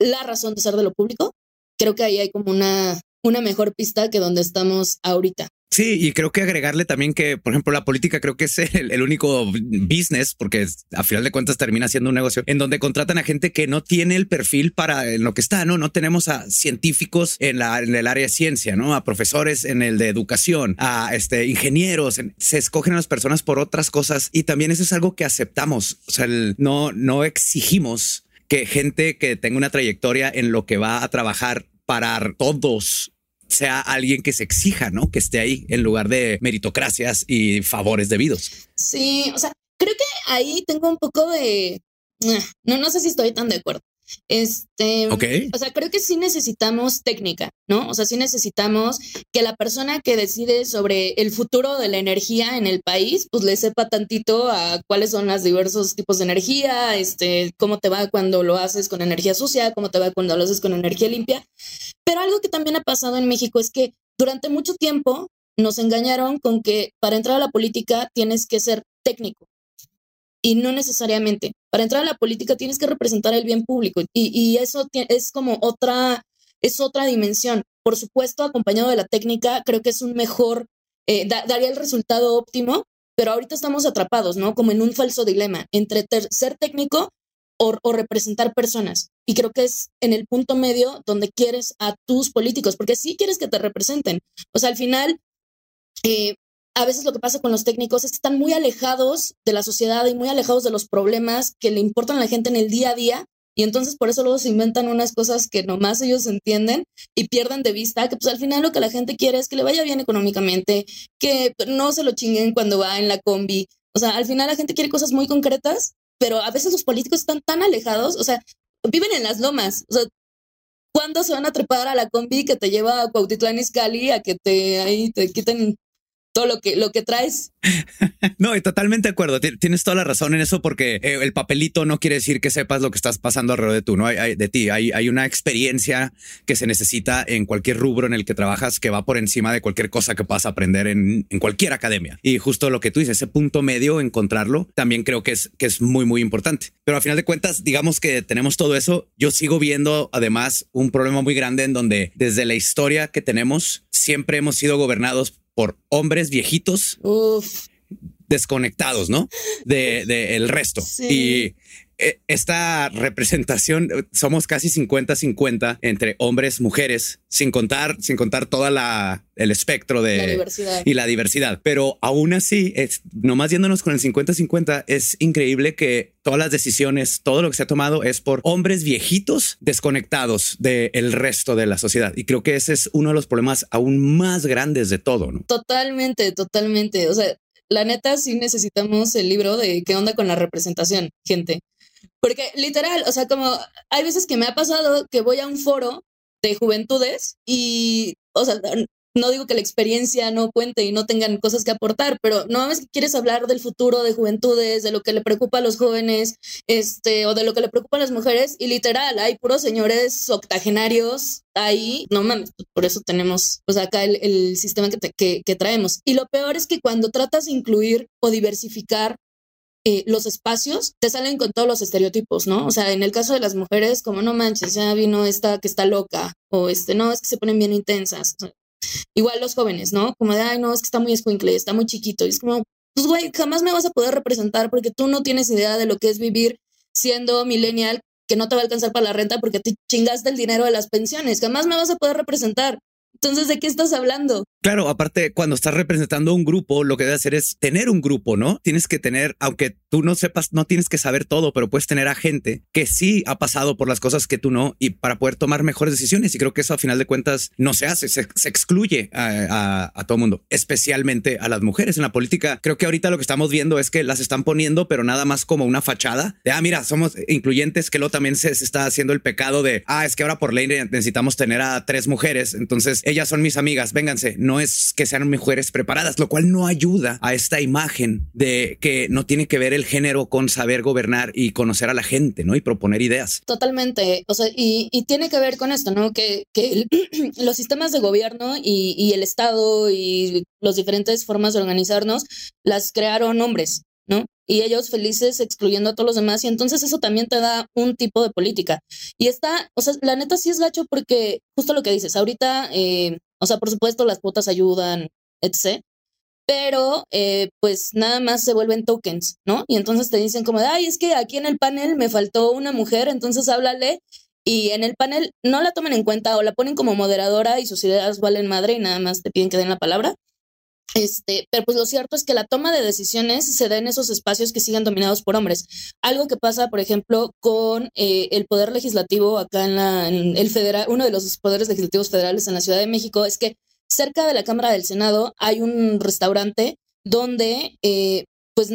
Speaker 10: la razón de ser de lo público. Creo que ahí hay como una, una mejor pista que donde estamos ahorita.
Speaker 5: Sí, y creo que agregarle también que, por ejemplo, la política creo que es el, único business, porque a final de cuentas termina siendo un negocio en donde contratan a gente que no tiene el perfil para lo que está, ¿no? No tenemos a científicos en, la, en el área de ciencia, ¿no? A profesores en el de educación, a este, ingenieros. Se escogen a las personas por otras cosas y también eso es algo que aceptamos. O sea, no, no exigimos que gente que tenga una trayectoria en lo que va a trabajar para todos sea alguien que se exija, ¿no? Que esté ahí en lugar de meritocracias y favores debidos.
Speaker 10: Sí, o sea, creo que ahí tengo un poco de... No, no sé si estoy tan de acuerdo. Este, o sea, creo que sí necesitamos técnica, ¿no? O sea, sí necesitamos que la persona que decide sobre el futuro de la energía en el país, pues le sepa tantito a cuáles son los diversos tipos de energía, este, cómo te va cuando lo haces con energía sucia, cómo te va cuando lo haces con energía limpia. Pero algo que también ha pasado en México es que durante mucho tiempo nos engañaron con que para entrar a la política tienes que ser técnico. Y no necesariamente. Para entrar a la política tienes que representar el bien público. Y, eso es como otra, es otra dimensión. Por supuesto, acompañado de la técnica, creo que es un mejor, eh, daría el resultado óptimo, pero ahorita estamos atrapados, ¿no? Como en un falso dilema entre ser técnico o, o, representar personas. Y creo que es en el punto medio donde quieres a tus políticos, porque sí quieres que te representen. O sea, al final, eh, a veces lo que pasa con los técnicos es que están muy alejados de la sociedad y muy alejados de los problemas que le importan a la gente en el día a día. Y entonces por eso luego se inventan unas cosas que nomás ellos entienden y pierden de vista que pues al final lo que la gente quiere es que le vaya bien económicamente, que no se lo chinguen cuando va en la combi. O sea, al final la gente quiere cosas muy concretas, pero a veces los políticos están tan alejados, o sea, viven en las lomas. O sea, ¿cuándo se van a trepar a la combi que te lleva a Cuautitlán Izcalli a que te ahí te quiten todo lo que, lo que traes.
Speaker 5: no, y totalmente de acuerdo. Tienes toda la razón en eso porque eh, el papelito no quiere decir que sepas lo que estás pasando alrededor de tú, ¿no? Hay, de ti. Hay, hay una experiencia que se necesita en cualquier rubro en el que trabajas que va por encima de cualquier cosa que puedas aprender en, en cualquier academia. Y justo lo que tú dices, ese punto medio, encontrarlo, también creo que es, que es muy, muy importante. Pero a final de cuentas, digamos que tenemos todo eso. Yo sigo viendo además un problema muy grande en donde desde la historia que tenemos siempre hemos sido gobernados por hombres viejitos desconectados, ¿no? De, el resto. Y eh, esta representación somos casi 50-50 entre hombres, mujeres, sin contar, sin contar toda la el espectro de
Speaker 10: diversidad.
Speaker 5: y la diversidad. Pero aún así, es, nomás yéndonos con el 50-50, es increíble que todas las decisiones, todo lo que se ha tomado es por hombres viejitos desconectados del resto de la sociedad. Y creo que ese es uno de los problemas aún más grandes de todo, ¿no?
Speaker 10: Totalmente, totalmente. O sea, la neta sí necesitamos el libro de qué onda con la representación, gente. Porque literal, o sea, como hay veces que me ha pasado que voy a un foro de juventudes y, o sea, no digo que la experiencia no cuente y no tengan cosas que aportar, pero no es que quieres hablar del futuro de juventudes, de lo que le preocupa a los jóvenes, este, o de lo que le preocupa a las mujeres, y literal, hay puros señores octogenarios ahí, no mames, por eso tenemos, pues acá el, sistema que, que traemos. Y lo peor es que cuando tratas de incluir o diversificar eh, los espacios te salen con todos los estereotipos, ¿no? O sea, en el caso de las mujeres, como no manches, ya vino esta que está loca, o este, no, es que se ponen bien intensas. igual los jóvenes, ¿no? Como de, ay, no, es que está muy escuincle, está muy chiquito. Y es como, pues, güey, jamás me vas a poder representar porque tú no tienes idea de lo que es vivir siendo millennial que no te va a alcanzar para la renta porque te chingaste el dinero de las pensiones. Jamás me vas a poder representar. Entonces, ¿de qué estás hablando?
Speaker 5: Claro, aparte, cuando estás representando un grupo, lo que debes hacer es tener un grupo, ¿no? Tienes que tener, aunque tú no sepas, no tienes que saber todo, pero puedes tener a gente que sí ha pasado por las cosas que tú no y para poder tomar mejores decisiones. Y creo que eso a final de cuentas no se hace, se, excluye a, a, todo mundo, especialmente a las mujeres en la política. Creo que ahorita lo que estamos viendo es que las están poniendo, pero nada más como una fachada de, ah, mira, somos incluyentes, que luego también se, se está haciendo el pecado de, ah, es que ahora por ley necesitamos tener a tres mujeres. Entonces, ellas son mis amigas, vénganse. No es que sean mujeres preparadas, lo cual no ayuda a esta imagen de que no tiene que ver el género con saber gobernar y conocer a la gente, ¿no? Y proponer ideas.
Speaker 10: Totalmente. O sea, y, tiene que ver con esto, ¿no? Que, los sistemas de gobierno y, y el Estado y las diferentes formas de organizarnos las crearon hombres, ¿no? Y ellos felices excluyendo a todos los demás y entonces eso también te da un tipo de política. Y está, o sea, la neta sí es gacho porque justo lo que dices, ahorita, eh, o sea, por supuesto las cuotas ayudan, etc. Pero eh, pues nada más se vuelven tokens, ¿no? Y entonces te dicen como, ay, es que aquí en el panel me faltó una mujer, entonces háblale y en el panel no la tomen en cuenta o la ponen como moderadora y sus ideas valen madre y nada más te piden que den la palabra. Este, pero pues lo cierto es que la toma de decisiones se da en esos espacios que siguen dominados por hombres. Algo que pasa, por ejemplo, con eh, el poder legislativo acá en, la, el federal, uno de los poderes legislativos federales en la Ciudad de México, es que cerca de la Cámara del Senado hay un restaurante donde, eh, pues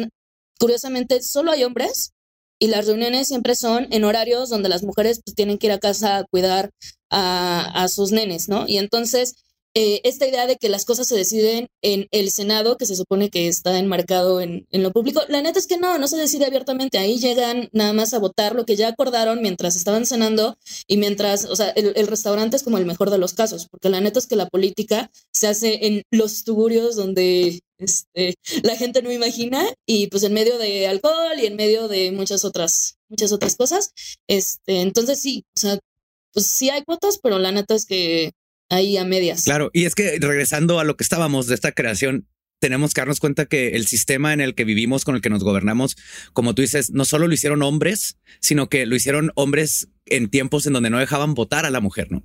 Speaker 10: curiosamente, solo hay hombres y las reuniones siempre son en horarios donde las mujeres pues, tienen que ir a casa a cuidar a, a sus nenes, ¿no? Y entonces eh, esta idea de que las cosas se deciden en el Senado, que se supone que está enmarcado en, en, lo público. La neta es que no, no se decide abiertamente. Ahí llegan nada más a votar lo que ya acordaron mientras estaban cenando y mientras, o sea, el, el restaurante es como el mejor de los casos, porque la neta es que la política se hace en los tugurios donde este, la gente no imagina y pues en medio de alcohol y en medio de muchas otras, muchas otras cosas. Este, entonces sí, o sea, pues sí hay cuotas, pero la neta es que ahí a medias.
Speaker 5: Claro, y es que regresando a lo que estábamos de esta creación, tenemos que darnos cuenta que el sistema en el que vivimos, con el que nos gobernamos, como tú dices, no solo lo hicieron hombres, sino que lo hicieron hombres en tiempos en donde no dejaban votar a la mujer, ¿no?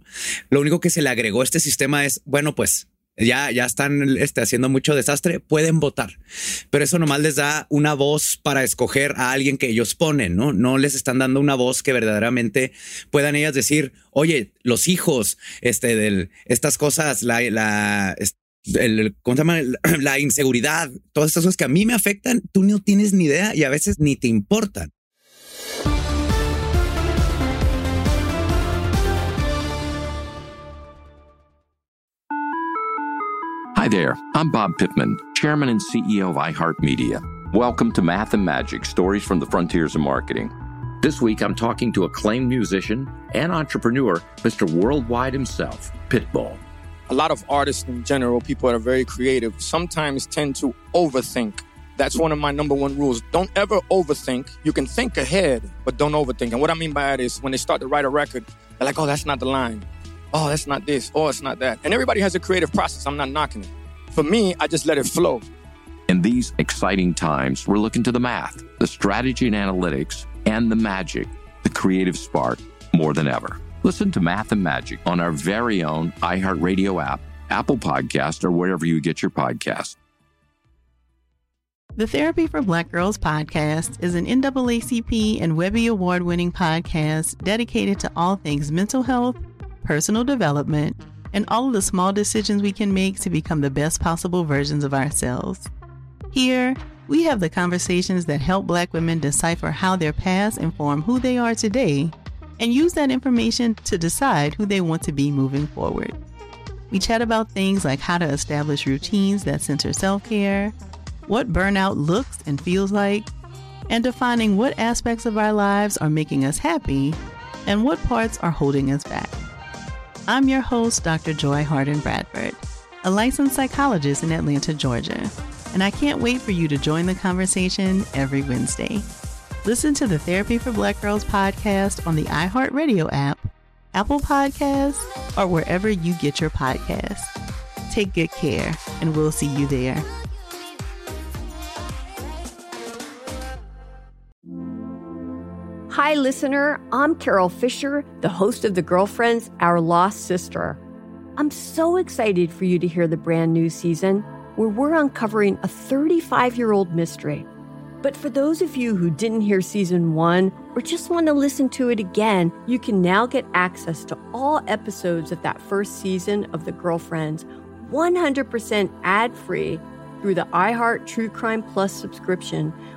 Speaker 5: Lo único que se le agregó a este sistema es, bueno, pues ya, ya están este, haciendo mucho desastre, pueden votar. Pero eso nomás les da una voz para escoger a alguien que ellos ponen, ¿no? No les están dando una voz que verdaderamente puedan ellas decir, oye, los hijos, este, de estas cosas, la, la, el, ¿cómo se llama? La inseguridad, todas estas cosas que a mí me afectan, tú no tienes ni idea y a veces ni te importan.
Speaker 7: Hi there, I'm Bob Pittman, Chairman and CEO of iHeartMedia. Welcome to Math and Magic Stories from the Frontiers of Marketing. This week, I'm talking to acclaimed musician and entrepreneur, Mr. Worldwide himself, Pitbull.
Speaker 8: A lot of artists in general, people that are very creative, sometimes tend to overthink. That's one of my number one rules. Don't ever overthink. You can think ahead, but don't overthink. And what I mean by that is when they start to write a record, they're like, oh, that's not the line oh, that's not this, oh, it's not that. And everybody has a creative process. I'm not knocking it. For me, I just let it flow.
Speaker 7: In these exciting times, we're looking to the math, the strategy and analytics, and the magic, the creative spark, more than ever. Listen to Math and Magic on our very own iHeartRadio app, Apple Podcast, or wherever you get your podcast.
Speaker 1: The Therapy for Black Girls podcast is an NAACP and Webby Award winning podcast dedicated to all things mental health personal development, and all of the small decisions we can make to become the best possible versions of ourselves. Here, we have the conversations that help Black women decipher how their past inform who they are today and use that information to decide who they want to be moving forward. We chat about things like how to establish routines that center self care, what burnout looks and feels like, and defining what aspects of our lives are making us happy and what parts are holding us back. I'm your host, Dr. Joy Harden Bradford, a licensed psychologist in Atlanta, Georgia, and I can't wait for you to join the conversation every Wednesday. Listen to the Therapy for Black Girls podcast on the iHeartRadio app, Apple Podcasts, or wherever you get your podcasts. Take good care, and we'll see you there.
Speaker 9: Hi, listener. I'm Carol Fisher, the host of The Girlfriends, Our Lost Sister. I'm so excited for you to hear the brand new season where we're uncovering a 35 year old mystery. But for those of you who didn't hear season one or just want to listen to it again, you can now get access to all episodes of that first season of The Girlfriends 100% ad free through the iHeart True Crime Plus subscription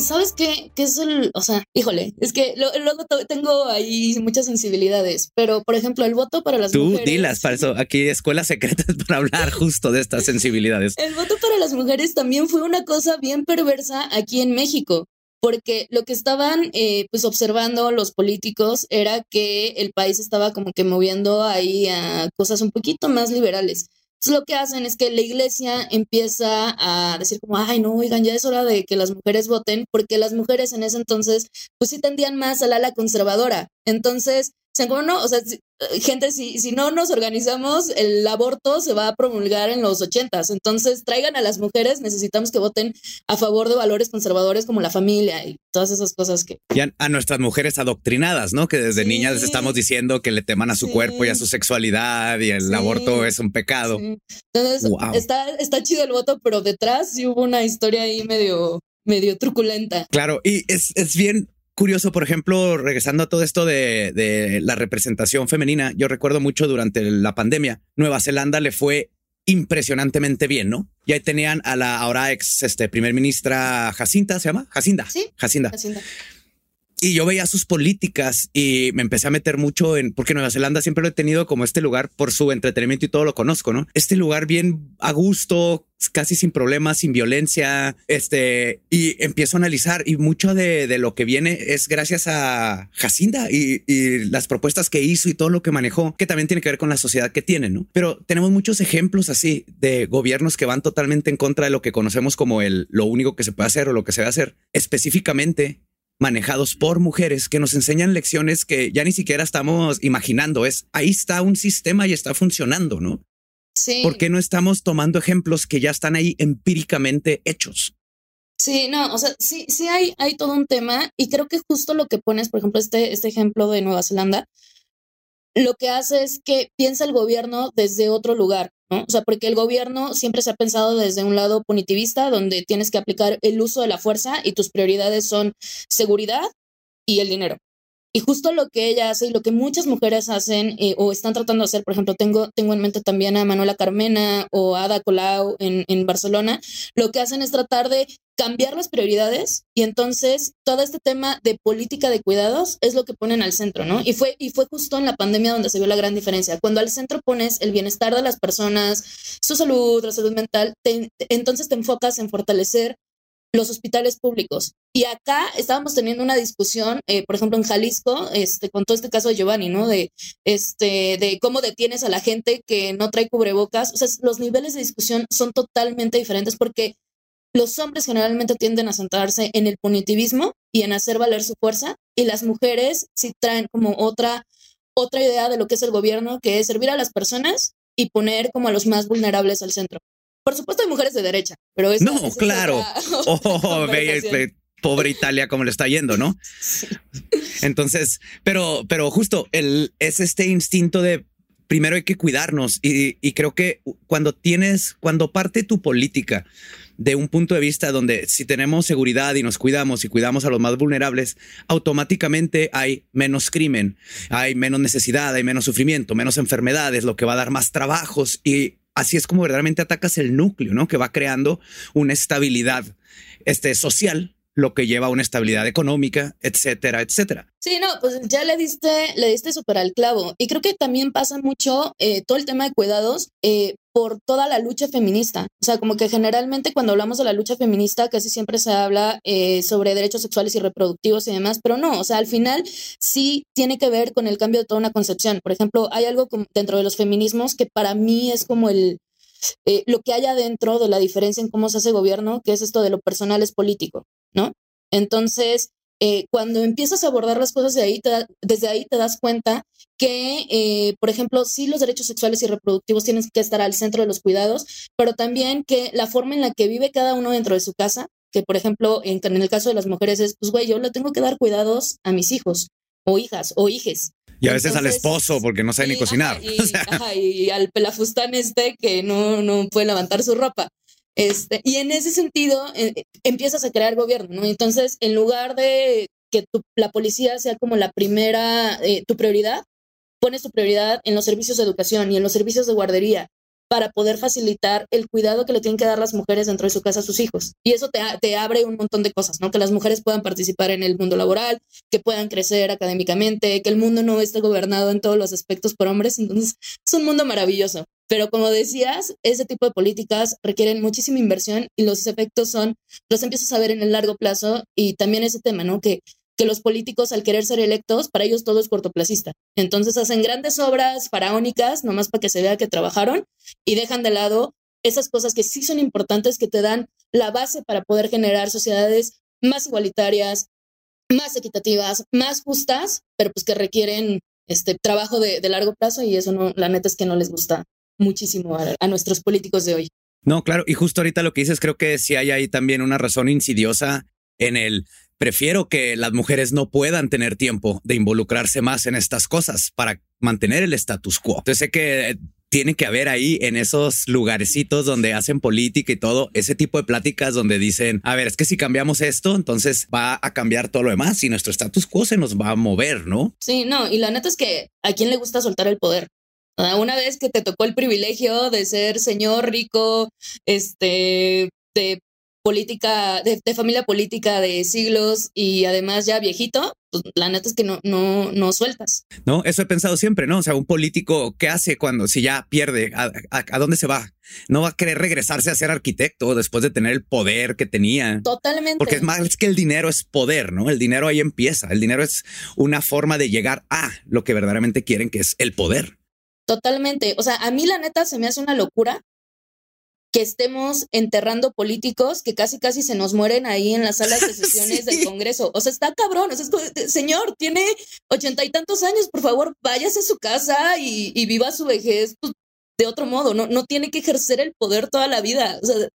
Speaker 10: Sabes qué, ¿Qué es el, o sea, híjole, es que lo, luego tengo ahí muchas sensibilidades, pero por ejemplo, el voto para las mujeres.
Speaker 5: Tú dilas, eso, aquí escuelas secretas para hablar justo de estas sensibilidades.
Speaker 10: El voto para las mujeres también fue una cosa bien perversa aquí en México porque lo que estaban eh, pues observando los políticos era que el país estaba como que moviendo ahí a cosas un poquito más liberales. Lo que hacen es que la iglesia empieza a decir como, ay, no, oigan, ya es hora de que las mujeres voten, porque las mujeres en ese entonces, pues sí tendían más al ala conservadora. Entonces, sea, como no, o sea, gente, si, si no nos organizamos, el aborto se va a promulgar en los ochentas. Entonces, traigan a las mujeres, necesitamos que voten a favor de valores conservadores como la familia y todas esas cosas que...
Speaker 5: Y a, nuestras mujeres adoctrinadas, ¿no? Que desde niñas les estamos diciendo que le teman a su cuerpo y a su sexualidad y el aborto es un pecado.
Speaker 10: Entonces, está, está chido el voto, pero detrás sí hubo una historia ahí medio medio truculenta.
Speaker 5: Claro, y es, es bien curioso, por ejemplo, regresando a todo esto de, la representación femenina, yo recuerdo mucho durante la pandemia, Nueva Zelanda le fue impresionantemente bien, ¿no? Y ahí tenían a la ahora ex este, primer ministra Jacinta, ¿se llama? Jacinda.
Speaker 10: Sí.
Speaker 5: Jacinda. Jacinda. Y yo veía sus políticas y me empecé a meter mucho en, porque Nueva Zelanda siempre lo he tenido como este lugar por su entretenimiento y todo lo conozco, ¿no? Este lugar bien a gusto, casi sin problemas, sin violencia, este, y empiezo a analizar y mucho de, lo que viene es gracias a Jacinda y, y, las propuestas que hizo y todo lo que manejó, que también tiene que ver con la sociedad que tiene, ¿no? Pero tenemos muchos ejemplos así de gobiernos que van totalmente en contra de lo que conocemos como el, lo único que se puede hacer o lo que se a hacer. Específicamente, manejados por mujeres que nos enseñan lecciones que ya ni siquiera estamos imaginando. Es ahí está un sistema y está funcionando, ¿no?
Speaker 10: Sí.
Speaker 5: ¿Por qué no estamos tomando ejemplos que ya están ahí empíricamente hechos?
Speaker 10: Sí, no, o sea, sí, sí hay, hay todo un tema y creo que justo lo que pones, por ejemplo, este, este ejemplo de Nueva Zelanda, lo que hace es que piensa el gobierno desde otro lugar. O sea, porque el gobierno siempre se ha pensado desde un lado punitivista, donde tienes que aplicar el uso de la fuerza y tus prioridades son seguridad y el dinero. Y justo lo que ella hace y lo que muchas mujeres hacen eh, o están tratando de hacer, por ejemplo, tengo, tengo en mente también a Manuela Carmena o a Ada Colau en, en Barcelona, lo que hacen es tratar de cambiar las prioridades y entonces todo este tema de política de cuidados es lo que ponen al centro, ¿no? Y fue, y fue justo en la pandemia donde se vio la gran diferencia. Cuando al centro pones el bienestar de las personas, su salud, la salud mental, entonces te enfocas en fortalecer los hospitales públicos. Y acá estábamos teniendo una discusión, eh, por ejemplo, en Jalisco, este, con todo este caso de Giovanni, ¿no? De, este, de cómo detienes a la gente que no trae cubrebocas. O sea, los niveles de discusión son totalmente diferentes porque los hombres generalmente tienden a centrarse en el punitivismo y en hacer valer su fuerza, y las mujeres sí traen como otra, otra idea de lo que es el gobierno, que es servir a las personas y poner como a los más vulnerables al centro. Por supuesto hay mujeres de derecha, pero es...
Speaker 5: No, claro. oh, pobre Italia como le está yendo, ¿no? Entonces, pero, pero justo el, es este instinto de primero hay que cuidarnos y, y, creo que cuando tienes, cuando parte tu política de un punto de vista donde si tenemos seguridad y nos cuidamos y cuidamos a los más vulnerables, automáticamente hay menos crimen, hay menos necesidad, hay menos sufrimiento, menos enfermedades, lo que va a dar más trabajos y así es como verdaderamente atacas el núcleo, ¿no? Que va creando una estabilidad este, social lo que lleva a una estabilidad económica, etcétera, etcétera.
Speaker 10: Sí, no, pues ya le diste, le diste súper al clavo. Y creo que también pasa mucho eh, todo el tema de cuidados eh, por toda la lucha feminista. O sea, como que generalmente cuando hablamos de la lucha feminista, casi siempre se habla eh, sobre derechos sexuales y reproductivos y demás, pero no, o sea, al final sí tiene que ver con el cambio de toda una concepción. Por ejemplo, hay algo dentro de los feminismos que para mí es como el, lo que hay adentro de la diferencia en cómo se hace gobierno, que es esto de lo personal es político. ¿no? Entonces, eh, cuando empiezas a abordar las cosas ahí, desde ahí te das cuenta que, eh, por ejemplo, sí los derechos sexuales y reproductivos tienen que estar al centro de los cuidados, pero también que la forma en la que vive cada uno dentro de su casa, que por ejemplo, en, el caso de las mujeres es, pues, güey, yo le tengo que dar cuidados a mis hijos o hijas o hijes.
Speaker 5: Y a veces al esposo porque no sabe ni cocinar.
Speaker 10: y, al pelafustán este que no, no puede levantar su ropa. Este, y en ese sentido eh, empiezas a crear gobierno, ¿no? Entonces, en lugar de que la policía sea como la primera, eh, tu prioridad, pones tu prioridad en los servicios de educación y en los servicios de guardería para poder facilitar el cuidado que le tienen que dar las mujeres dentro de su casa a sus hijos. Y eso te, te, abre un montón de cosas, ¿no? Que las mujeres puedan participar en el mundo laboral, que puedan crecer académicamente, que el mundo no esté gobernado en todos los aspectos por hombres. Entonces, es un mundo maravilloso. Pero como decías, ese tipo de políticas requieren muchísima inversión y los efectos son, los empiezas a ver en el largo plazo y también ese tema, ¿no? Que, que los políticos al querer ser electos, para ellos todo es cortoplacista. Entonces hacen grandes obras faraónicas, nomás para que se vea que trabajaron y dejan de lado esas cosas que sí son importantes, que te dan la base para poder generar sociedades más igualitarias, más equitativas, más justas, pero pues que requieren este trabajo de, largo plazo y eso no, la neta es que no les gusta muchísimo a, a nuestros políticos de hoy.
Speaker 5: No, claro. Y justo ahorita lo que dices, creo que sí hay ahí también una razón insidiosa en el prefiero que las mujeres no puedan tener tiempo de involucrarse más en estas cosas para mantener el status quo. Entonces sé que tiene que haber ahí en esos lugarcitos donde hacen política y todo, ese tipo de pláticas donde dicen, a ver, es que si cambiamos esto, entonces va a cambiar todo lo demás y nuestro status quo se nos va a mover, ¿no?
Speaker 10: Sí, no, y la neta es que a quién le gusta soltar el poder. Una vez que te tocó el privilegio de ser señor rico, este, de política, de, familia política de siglos y además ya viejito, pues, la neta es que no, no, no sueltas.
Speaker 5: No, eso he pensado siempre, ¿no? O sea, un político, ¿qué hace cuando, si ya pierde? ¿A, a, dónde se va? No va a querer regresarse a ser arquitecto después de tener el poder que tenía.
Speaker 10: Totalmente.
Speaker 5: Porque es más que el dinero es poder, ¿no? El dinero ahí empieza. El dinero es una forma de llegar a lo que verdaderamente quieren, que es el poder.
Speaker 10: Totalmente. O sea, a mí la neta se me hace una locura que estemos enterrando políticos que casi casi se nos mueren ahí en las salas de sesiones del Congreso. O sea, está cabrón. O sea, señor, tiene ochenta y tantos años, por favor, váyase a su casa y, viva su vejez pues, de otro modo. No, no tiene que ejercer el poder toda la vida. O sea,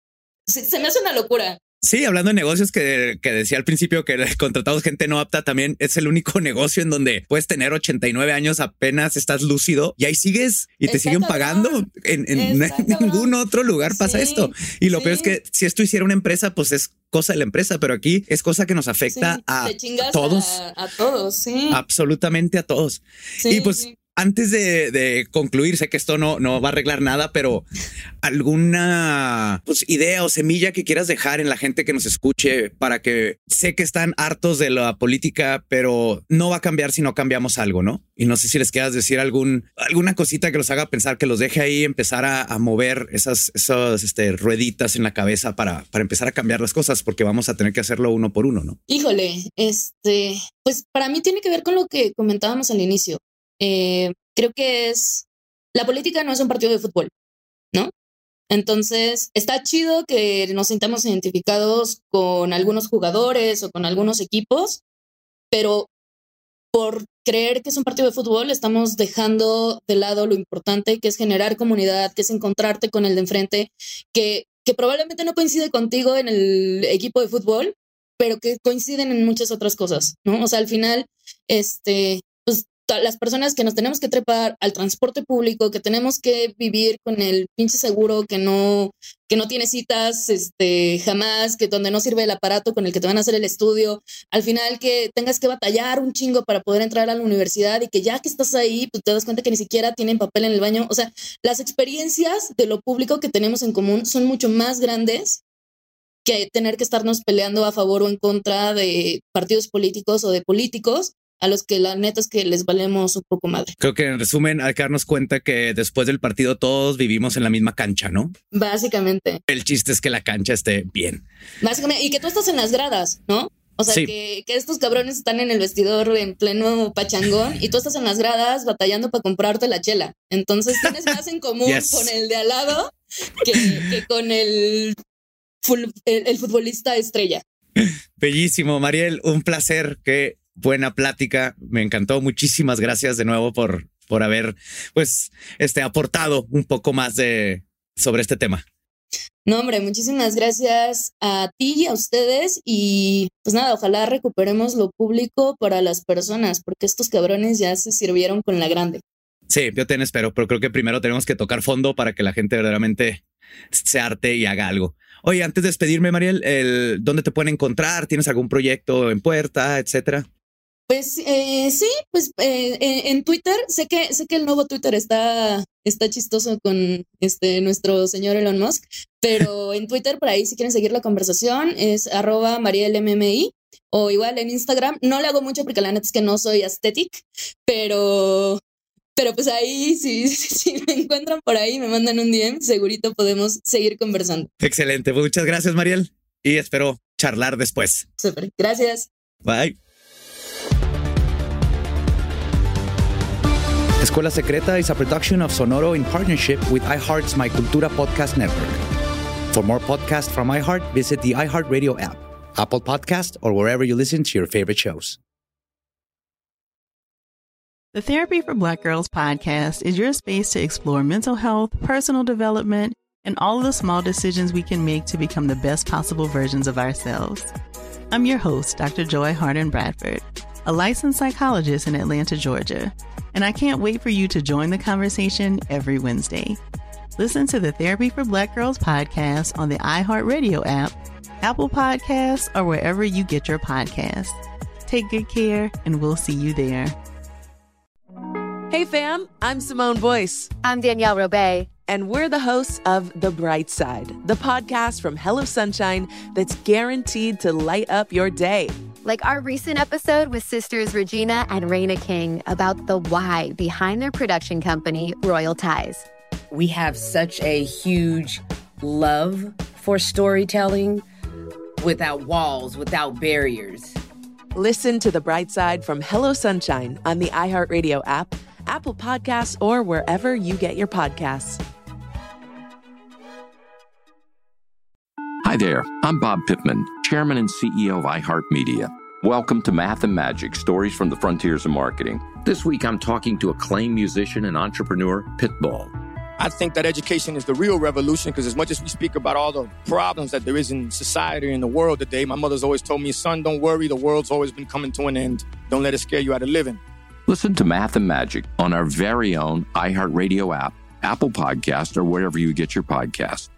Speaker 10: se me hace una locura.
Speaker 5: Sí, hablando de negocios que, que, decía al principio que contratamos gente no apta, también es el único negocio en donde puedes tener 89 años, apenas estás lúcido y ahí sigues y te siguen pagando. En, ningún otro lugar pasa esto. Y lo peor es que si esto hiciera una empresa, pues es cosa de la empresa, pero aquí es cosa que nos afecta a todos.
Speaker 10: A, todos, sí.
Speaker 5: Absolutamente a todos. y pues antes de, concluir, sé que esto no, no va a arreglar nada, pero alguna pues, idea o semilla que quieras dejar en la gente que nos escuche para que sé que están hartos de la política, pero no va a cambiar si no cambiamos algo, ¿no? Y no sé si les quieras decir algún, alguna cosita que los haga pensar, que los deje ahí empezar a, mover esas, esas este, rueditas en la cabeza para, para empezar a cambiar las cosas, porque vamos a tener que hacerlo uno por uno, ¿no?
Speaker 10: Híjole, este, pues para mí tiene que ver con lo que comentábamos al inicio. Eh, creo que es, la política no es un partido de fútbol, ¿no? Entonces, está chido que nos sintamos identificados con algunos jugadores o con algunos equipos, pero por creer que es un partido de fútbol, estamos dejando de lado lo importante que es generar comunidad, que es encontrarte con el de enfrente, que, que probablemente no coincide contigo en el equipo de fútbol, pero que coinciden en muchas otras cosas, ¿no? O sea, al final, este, las personas que nos tenemos que trepar al transporte público, que tenemos que vivir con el pinche seguro que no, que no tiene citas este, jamás, que donde no sirve el aparato con el que te van a hacer el estudio, al final que tengas que batallar un chingo para poder entrar a la universidad y que ya que estás ahí, pues te das cuenta que ni siquiera tienen papel en el baño. O sea, las experiencias de lo público que tenemos en común son mucho más grandes que tener que estarnos peleando a favor o en contra de partidos políticos o de políticos a los que la neta es que les valemos un poco madre.
Speaker 5: Creo que en resumen hay que darnos cuenta que después del partido todos vivimos en la misma cancha, ¿no?
Speaker 10: Básicamente.
Speaker 5: El chiste es que la cancha esté bien.
Speaker 10: Básicamente, y que tú estás en las gradas, ¿no? O sea, que, que, estos cabrones están en el vestidor en pleno pachangón y tú estás en las gradas batallando para comprarte la chela. Entonces tienes más en común con el de al lado que, con el, el futbolista estrella.
Speaker 5: Bellísimo, Mariel, un placer que buena plática. Me encantó. Muchísimas gracias de nuevo por, por haber pues este, aportado un poco más de sobre este tema.
Speaker 10: No, hombre, muchísimas gracias a ti y a ustedes. Y pues nada, ojalá recuperemos lo público para las personas, porque estos cabrones ya se sirvieron con la grande.
Speaker 5: Sí, yo te espero, pero creo que primero tenemos que tocar fondo para que la gente verdaderamente se arte y haga algo. Oye, antes de despedirme, Mariel, el, ¿dónde te pueden encontrar? ¿Tienes algún proyecto en puerta, etcétera?
Speaker 10: Pues eh, sí, pues eh, en Twitter, sé que, sé que el nuevo Twitter está, está chistoso con este, nuestro señor Elon Musk, pero en Twitter, por ahí, si quieren seguir la conversación, es arroba marielmmi o igual en Instagram. No le hago mucho porque la neta es que no soy aesthetic, pero, pero pues ahí, si, si, me encuentran por ahí, me mandan un DM, segurito podemos seguir conversando.
Speaker 5: Excelente, pues muchas gracias, Mariel, y espero charlar después.
Speaker 10: Súper, gracias.
Speaker 5: Bye. Escuela Secreta is a production of Sonoro in partnership with iHeart's My Cultura podcast network. For more podcasts from iHeart, visit the iHeartRadio app, Apple Podcast, or wherever you listen to your favorite shows.
Speaker 1: The Therapy for Black Girls podcast is your space to explore mental health, personal development, and all of the small decisions we can make to become the best possible versions of ourselves. I'm your host, Dr. Joy Harden Bradford, a licensed psychologist in Atlanta, Georgia, and I can't wait for you to join the conversation every Wednesday. Listen to the Therapy for Black Girls podcast on the iHeartRadio app, Apple Podcasts, or wherever you get your podcasts. Take good care, and we'll see you there.
Speaker 2: Hey, fam, I'm Simone Boyce.
Speaker 3: I'm Danielle Robay.
Speaker 2: And we're the hosts of The Bright Side, the podcast from Hello Sunshine that's guaranteed to light up your day.
Speaker 3: Like our recent episode with sisters Regina and Raina King about the why behind their production company, Royal Ties.
Speaker 4: We have such a huge love for storytelling without walls, without barriers.
Speaker 2: Listen to The Bright Side from Hello Sunshine on the iHeartRadio app Apple Podcasts, or wherever you get your podcasts.
Speaker 7: Hi there, I'm Bob Pittman, Chairman and CEO of iHeartMedia. Welcome to Math and Magic Stories from the Frontiers of Marketing. This week I'm talking to acclaimed musician and entrepreneur, Pitbull.
Speaker 8: I think that education is the real revolution because as much as we speak about all the problems that there is in society and the world today, my mother's always told me, son, don't worry, the world's always been coming to an end. Don't let it scare you out of living.
Speaker 7: Listen to Math and Magic on our very own iHeartRadio app, Apple Podcast, or wherever you get your podcasts.